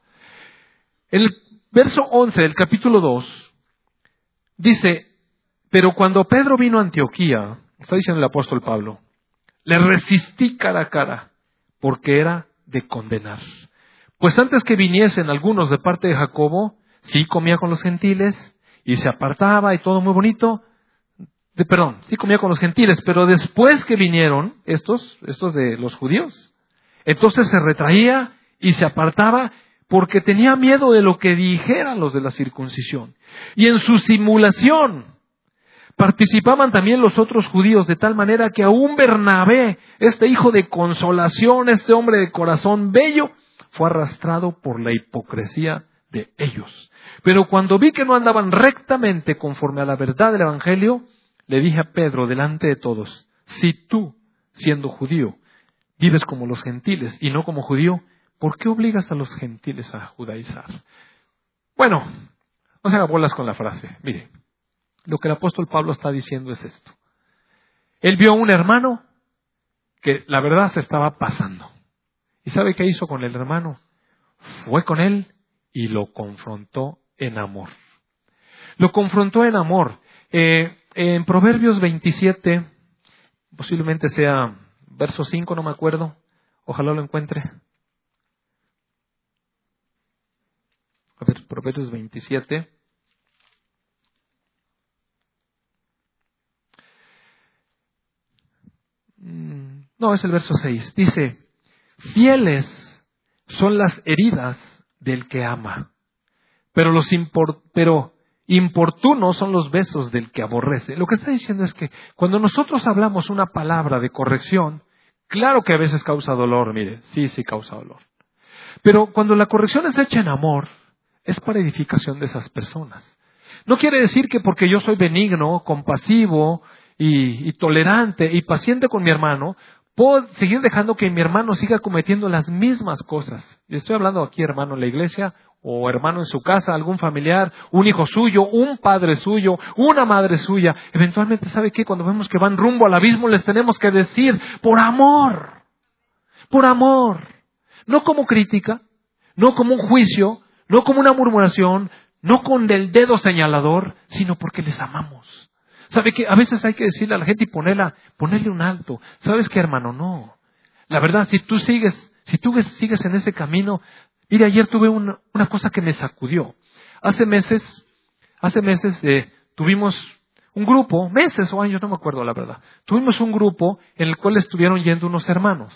Speaker 1: El verso 11 del capítulo 2 Dice, pero cuando Pedro vino a Antioquía, está diciendo el apóstol Pablo, le resistí cara a cara, porque era de condenar. Pues antes que viniesen algunos de parte de Jacobo, sí comía con los gentiles y se apartaba y todo muy bonito. De, perdón, sí comía con los gentiles, pero después que vinieron estos, estos de los judíos, entonces se retraía y se apartaba porque tenía miedo de lo que dijeran los de la circuncisión. Y en su simulación participaban también los otros judíos, de tal manera que aún Bernabé, este hijo de consolación, este hombre de corazón bello, fue arrastrado por la hipocresía de ellos. Pero cuando vi que no andaban rectamente conforme a la verdad del Evangelio, le dije a Pedro delante de todos, si tú, siendo judío, vives como los gentiles y no como judío, ¿por qué obligas a los gentiles a judaizar? Bueno, no se haga bolas con la frase. Mire, lo que el apóstol Pablo está diciendo es esto. Él vio a un hermano que la verdad se estaba pasando. ¿Y sabe qué hizo con el hermano? Fue con él y lo confrontó en amor. Lo confrontó en amor. Eh, en Proverbios 27, posiblemente sea verso 5, no me acuerdo, ojalá lo encuentre. A ver, Proverbios 27. No, es el verso 6. Dice, fieles son las heridas del que ama, pero, los pero importunos son los besos del que aborrece. Lo que está diciendo es que cuando nosotros hablamos una palabra de corrección, claro que a veces causa dolor, mire, sí, sí causa dolor. Pero cuando la corrección es hecha en amor, es para edificación de esas personas. No quiere decir que porque yo soy benigno, compasivo y, tolerante y paciente con mi hermano, puedo seguir dejando que mi hermano siga cometiendo las mismas cosas. Estoy hablando aquí, hermano, en la iglesia o hermano en su casa, algún familiar, un hijo suyo, un padre suyo, una madre suya. Eventualmente, ¿sabe qué? Cuando vemos que van rumbo al abismo, les tenemos que decir, por amor, por amor. No como crítica, no como un juicio, no como una murmuración, no con el dedo señalador, sino porque les amamos. ¿Sabe que a veces hay que decirle a la gente y ponerla, ponerle un alto? ¿Sabes qué, hermano? No. La verdad, si tú sigues, si tú sigues en ese camino, mire, ayer tuve una, cosa que me sacudió. Hace meses, hace meses eh, tuvimos un grupo, meses o años, no me acuerdo la verdad. Tuvimos un grupo en el cual estuvieron yendo unos hermanos.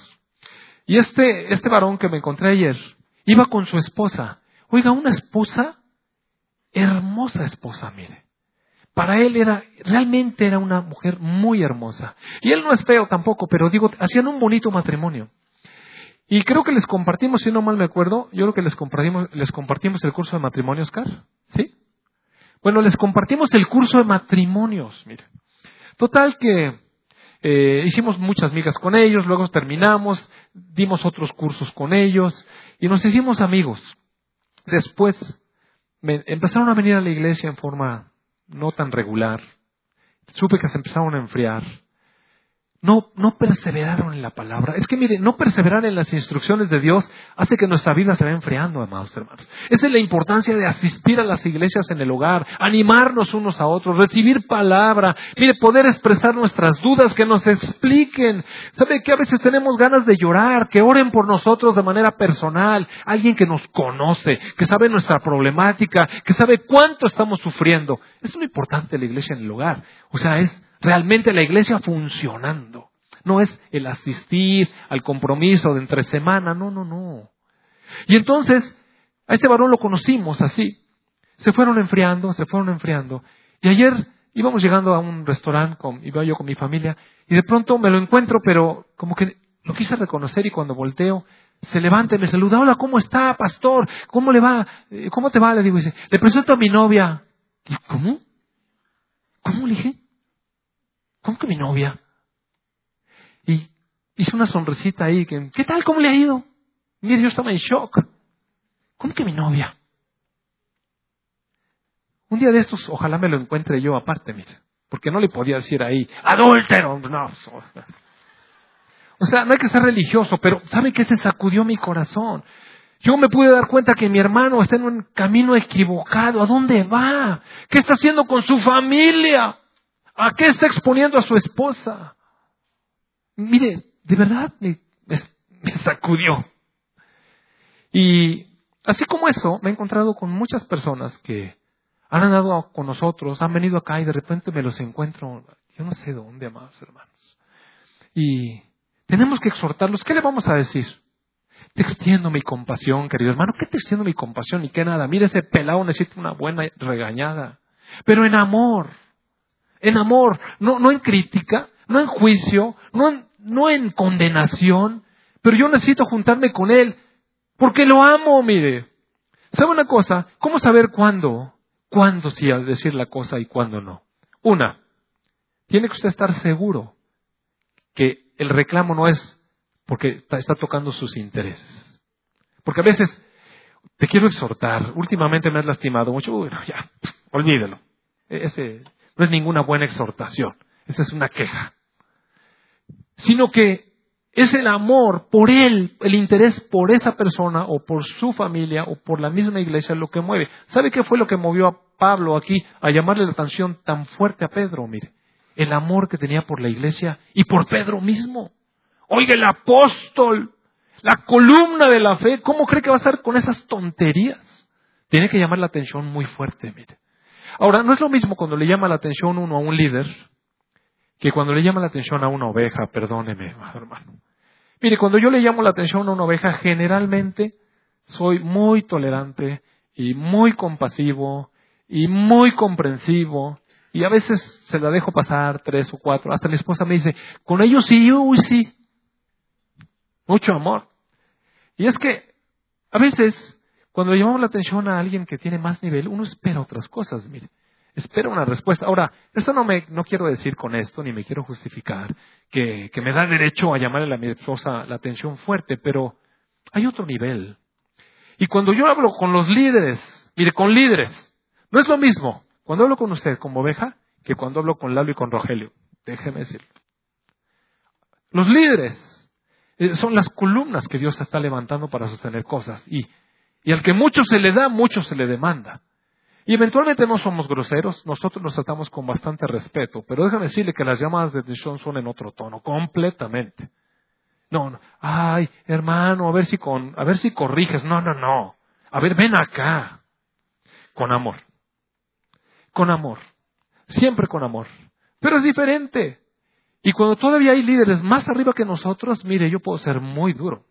Speaker 1: Y este, este varón que me encontré ayer iba con su esposa Oiga, una esposa, hermosa esposa, mire. Para él era, realmente era una mujer muy hermosa. Y él no es feo tampoco, pero digo, hacían un bonito matrimonio. Y creo que les compartimos, si no mal me acuerdo, yo creo que les compartimos, les compartimos el curso de matrimonios, Oscar. ¿Sí? Bueno, les compartimos el curso de matrimonios, mire. Total que eh, hicimos muchas migas con ellos, luego terminamos, dimos otros cursos con ellos y nos hicimos amigos. Después empezaron a venir a la iglesia en forma no tan regular. Supe que se empezaron a enfriar no, no perseveraron en la palabra. Es que mire, no perseverar en las instrucciones de Dios hace que nuestra vida se vaya enfriando, amados hermanos. Esa es la importancia de asistir a las iglesias en el hogar, animarnos unos a otros, recibir palabra, mire, poder expresar nuestras dudas, que nos expliquen. ¿Sabe que a veces tenemos ganas de llorar, que oren por nosotros de manera personal, alguien que nos conoce, que sabe nuestra problemática, que sabe cuánto estamos sufriendo? Es muy importante la iglesia en el hogar. O sea, es realmente la iglesia funcionando. No es el asistir al compromiso de entre semana, no, no, no. Y entonces, a este varón lo conocimos así. Se fueron enfriando, se fueron enfriando. Y ayer íbamos llegando a un restaurante, con, iba yo con mi familia, y de pronto me lo encuentro, pero como que lo quise reconocer y cuando volteo, se levanta y me saluda, hola, ¿cómo está, pastor? ¿Cómo le va? Eh, ¿Cómo te va? Le digo, dice, le presento a mi novia. ¿Cómo? ¿Cómo le dije? ¿Cómo que mi novia? Y hice una sonrisita ahí, que, ¿qué tal? ¿Cómo le ha ido? Mire, yo estaba en shock. ¿Cómo que mi novia? Un día de estos, ojalá me lo encuentre yo aparte, mire, porque no le podía decir ahí, adúltero, no. O sea, no hay que ser religioso, pero ¿sabe qué se sacudió mi corazón? Yo me pude dar cuenta que mi hermano está en un camino equivocado. ¿A dónde va? ¿Qué está haciendo con su familia? ¿A qué está exponiendo a su esposa? Mire, de verdad me, sacudió. Y así como eso, me he encontrado con muchas personas que han andado con nosotros, han venido acá y de repente me los encuentro, yo no sé dónde más, hermanos. Y tenemos que exhortarlos. ¿Qué le vamos a decir? Te extiendo mi compasión, querido hermano. ¿Qué te extiendo mi compasión? Y qué nada. Mire, ese pelado necesita una buena regañada. Pero en amor. En amor. No, no en crítica, no en juicio, no en, no en condenación. Pero yo necesito juntarme con él. Porque lo amo, mire. ¿Sabe una cosa? ¿Cómo saber cuándo? ¿Cuándo sí al decir la cosa y cuándo no? Una, tiene que usted estar seguro que el reclamo no es porque está tocando sus intereses. Porque a veces te quiero exhortar, últimamente me has lastimado mucho, bueno, ya, olvídelo. E-, ese no es ninguna buena exhortación, esa es una queja. Sino que es el amor por él, el interés por esa persona o por su familia o por la misma iglesia lo que mueve. ¿Sabe qué fue lo que movió a Pablo aquí a llamarle la atención tan fuerte a Pedro? Mire, el amor que tenía por la iglesia y por Pedro mismo. Oiga, el apóstol, la columna de la fe, ¿cómo cree que va a estar con esas tonterías? Tiene que llamar la atención muy fuerte, mire. Ahora, no es lo mismo cuando le llama la atención uno a un líder que cuando le llama la atención a una oveja, perdóneme, hermano. Mire, cuando yo le llamo la atención a una oveja, generalmente soy muy tolerante y muy compasivo y muy comprensivo y a veces se la dejo pasar tres o cuatro. Hasta mi esposa me dice, con ellos sí, uy, sí. Mucho amor. Y es que a veces, cuando llamamos la atención a alguien que tiene más nivel, uno espera otras cosas, mire. Espera una respuesta. Ahora, eso no me, no quiero decir con esto, ni me quiero justificar, que, que me da derecho a llamarle a mi esposa la atención fuerte, pero hay otro nivel. Y cuando yo hablo con los líderes, mire, con líderes, no es lo mismo cuando hablo con usted como oveja que cuando hablo con Lalo y con Rogelio. Déjeme decirlo. Los líderes eh, son las columnas que Dios está levantando para sostener cosas. Y, y al que mucho se le da, mucho se le demanda. Y eventualmente no somos groseros, nosotros nos tratamos con bastante respeto, pero déjame decirle que las llamadas de atención son en otro tono, completamente. No, no, ay, hermano, a ver si con, a ver si corriges. No, no, no. A ver, ven acá. Con amor con amor, siempre con amor. Pero es diferente. Y cuando todavía hay líderes más arriba que nosotros, mire, yo puedo ser muy duro.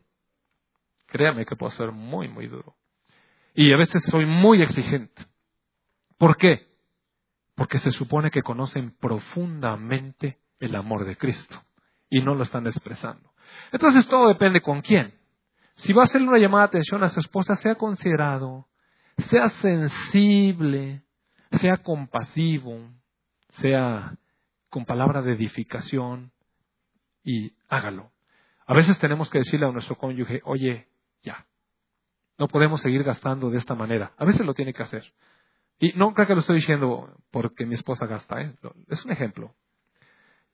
Speaker 1: Créame que puedo ser muy, muy duro. Y a veces soy muy exigente. ¿Por qué? Porque se supone que conocen profundamente el amor de Cristo y no lo están expresando. Entonces todo depende con quién. Si va a hacerle una llamada de atención a su esposa, sea considerado, sea sensible, sea compasivo, sea con palabra de edificación y hágalo. A veces tenemos que decirle a nuestro cónyuge, oye, ya, no podemos seguir gastando de esta manera. A veces lo tiene que hacer. Y no creo que lo estoy diciendo porque mi esposa gasta, ¿eh? es un ejemplo.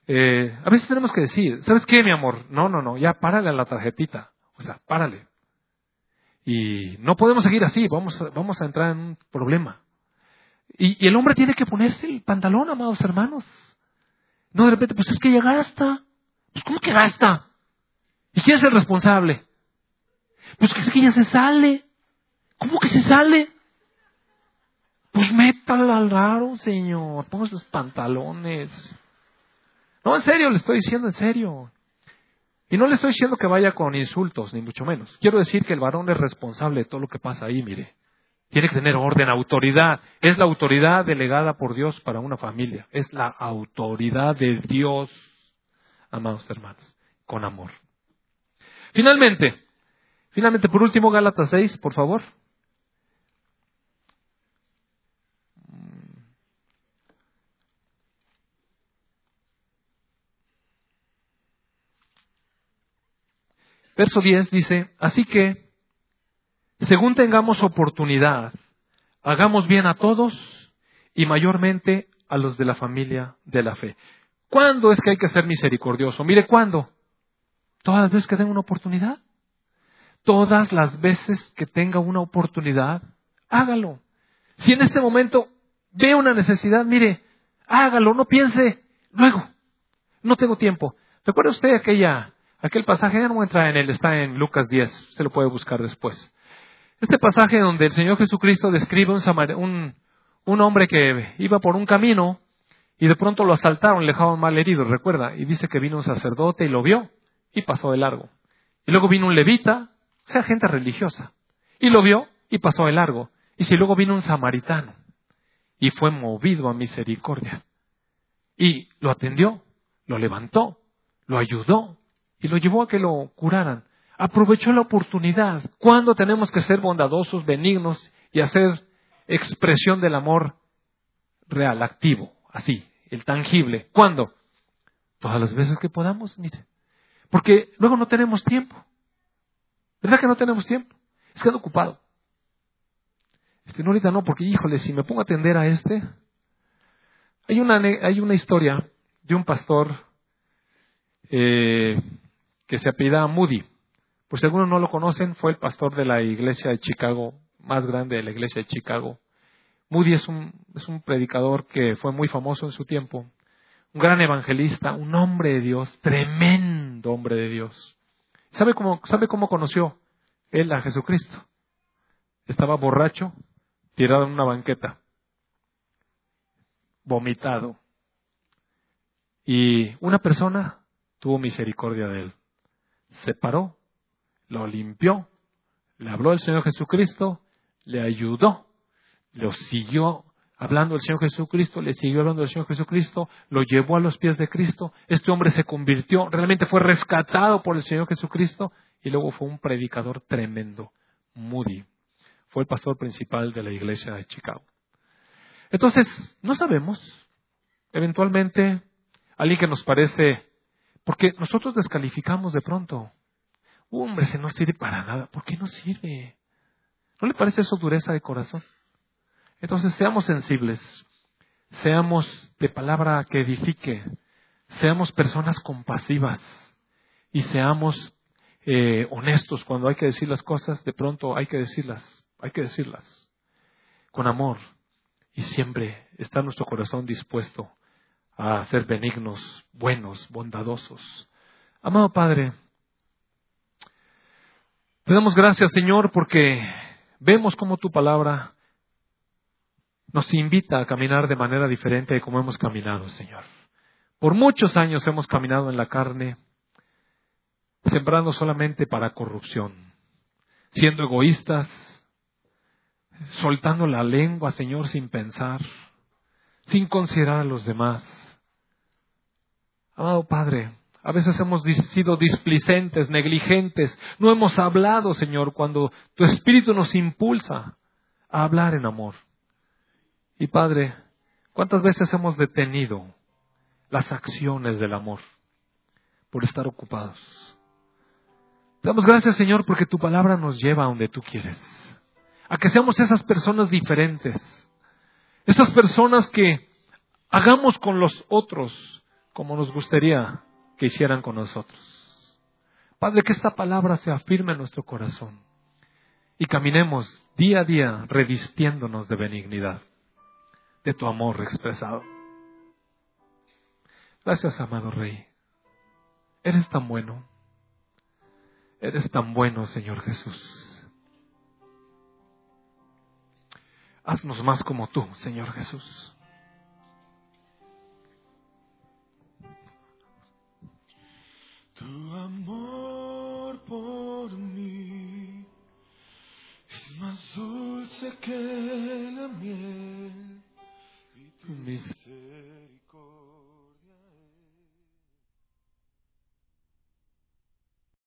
Speaker 1: Eh, a veces tenemos que decir, ¿sabes qué, mi amor? No, no, no, ya párale a la tarjetita. O sea, párale. Y no podemos seguir así, vamos, vamos a entrar en un problema. Y, el hombre tiene que ponerse el pantalón, amados hermanos. No de repente, pues es que ya gasta. Pues ¿cómo que gasta? ¿Y quién es el responsable? Pues es que ya se sale. ¿Cómo que se sale? Pues métala al raro, señor. Póngase los pantalones. No, en serio, le estoy diciendo en serio. Y no le estoy diciendo que vaya con insultos, ni mucho menos. Quiero decir que el varón es responsable de todo lo que pasa ahí, mire. Tiene que tener orden, autoridad. Es la autoridad delegada por Dios para una familia. Es la autoridad de Dios, amados hermanos, con amor. Finalmente, finalmente, por último, Gálatas 6, por favor. Verso 10 dice, así que según tengamos oportunidad, hagamos bien a todos y mayormente a los de la familia de la fe. ¿Cuándo es que hay que ser misericordioso? Mire, ¿cuándo? Todas las veces que den una oportunidad. Todas las veces que tenga una oportunidad, hágalo. Si en este momento ve una necesidad, mire, hágalo, no piense luego. No tengo tiempo. ¿Recuerda usted aquella, aquel pasaje? Ya no entra en él, está en Lucas 10, usted lo puede buscar después. Este pasaje donde el Señor Jesucristo describe un, un, un hombre que iba por un camino y de pronto lo asaltaron, le dejaron mal herido, recuerda, y dice que vino un sacerdote y lo vio y pasó de largo. Y luego vino un levita, sea, gente religiosa, y lo vio y pasó de largo. Y si luego vino un samaritano y fue movido a misericordia y lo atendió, lo levantó, lo ayudó y lo llevó a que lo curaran. Aprovechó la oportunidad. ¿Cuándo tenemos que ser bondadosos, benignos y hacer expresión del amor real, activo, así, el tangible? ¿Cuándo? Todas las veces que podamos, mire. Porque luego no tenemos tiempo. ¿Verdad que no tenemos tiempo? Es que ocupado. Este, no, ahorita no, porque híjole, si me pongo a atender a este. Hay una, hay una historia de un pastor eh, que se apellidaba Moody. Por si algunos no lo conocen, fue el pastor de la iglesia de Chicago, más grande de la iglesia de Chicago. Moody es un, es un predicador que fue muy famoso en su tiempo, un gran evangelista, un hombre de Dios, tremendo hombre de Dios. ¿Sabe cómo, sabe cómo conoció él a Jesucristo? Estaba borracho, tirado en una banqueta, vomitado. Y una persona tuvo misericordia de él. Se paró, lo limpió, le habló al Señor Jesucristo, le ayudó, lo siguió hablando del Señor Jesucristo, le siguió hablando del Señor Jesucristo, lo llevó a los pies de Cristo, este hombre se convirtió, realmente fue rescatado por el Señor Jesucristo y luego fue un predicador tremendo, Moody. Fue el pastor principal de la iglesia de Chicago. Entonces, no sabemos, eventualmente, alguien que nos parece, porque nosotros descalificamos de pronto, hombre, se no sirve para nada, ¿por qué no sirve? ¿No le parece eso dureza de corazón? Entonces seamos sensibles, seamos de palabra que edifique, seamos personas compasivas y seamos eh, honestos cuando hay que decir las cosas, de pronto hay que decirlas, hay que decirlas con amor y siempre está nuestro corazón dispuesto a ser benignos, buenos, bondadosos. Amado Padre, te damos gracias Señor porque vemos como tu palabra nos invita a caminar de manera diferente de como hemos caminado, Señor. Por muchos años hemos caminado en la carne, sembrando solamente para corrupción, siendo egoístas, soltando la lengua, Señor, sin pensar, sin considerar a los demás. Amado Padre, a veces hemos sido displicentes, negligentes, no hemos hablado, Señor, cuando tu Espíritu nos impulsa a hablar en amor. Y Padre, ¿cuántas veces hemos detenido las acciones del amor por estar ocupados? Te damos gracias, Señor, porque tu palabra nos lleva a donde tú quieres. A que seamos esas personas diferentes. Esas personas que hagamos con los otros como nos gustaría que hicieran con nosotros. Padre, que esta palabra se afirme en nuestro corazón y caminemos día a día revistiéndonos de benignidad de tu amor expresado. Gracias, amado Rey. Eres tan bueno. Eres tan bueno, Señor Jesús. Haznos más como tú, Señor Jesús.
Speaker 2: Tu amor por mí es más dulce que la miel.
Speaker 1: Mr.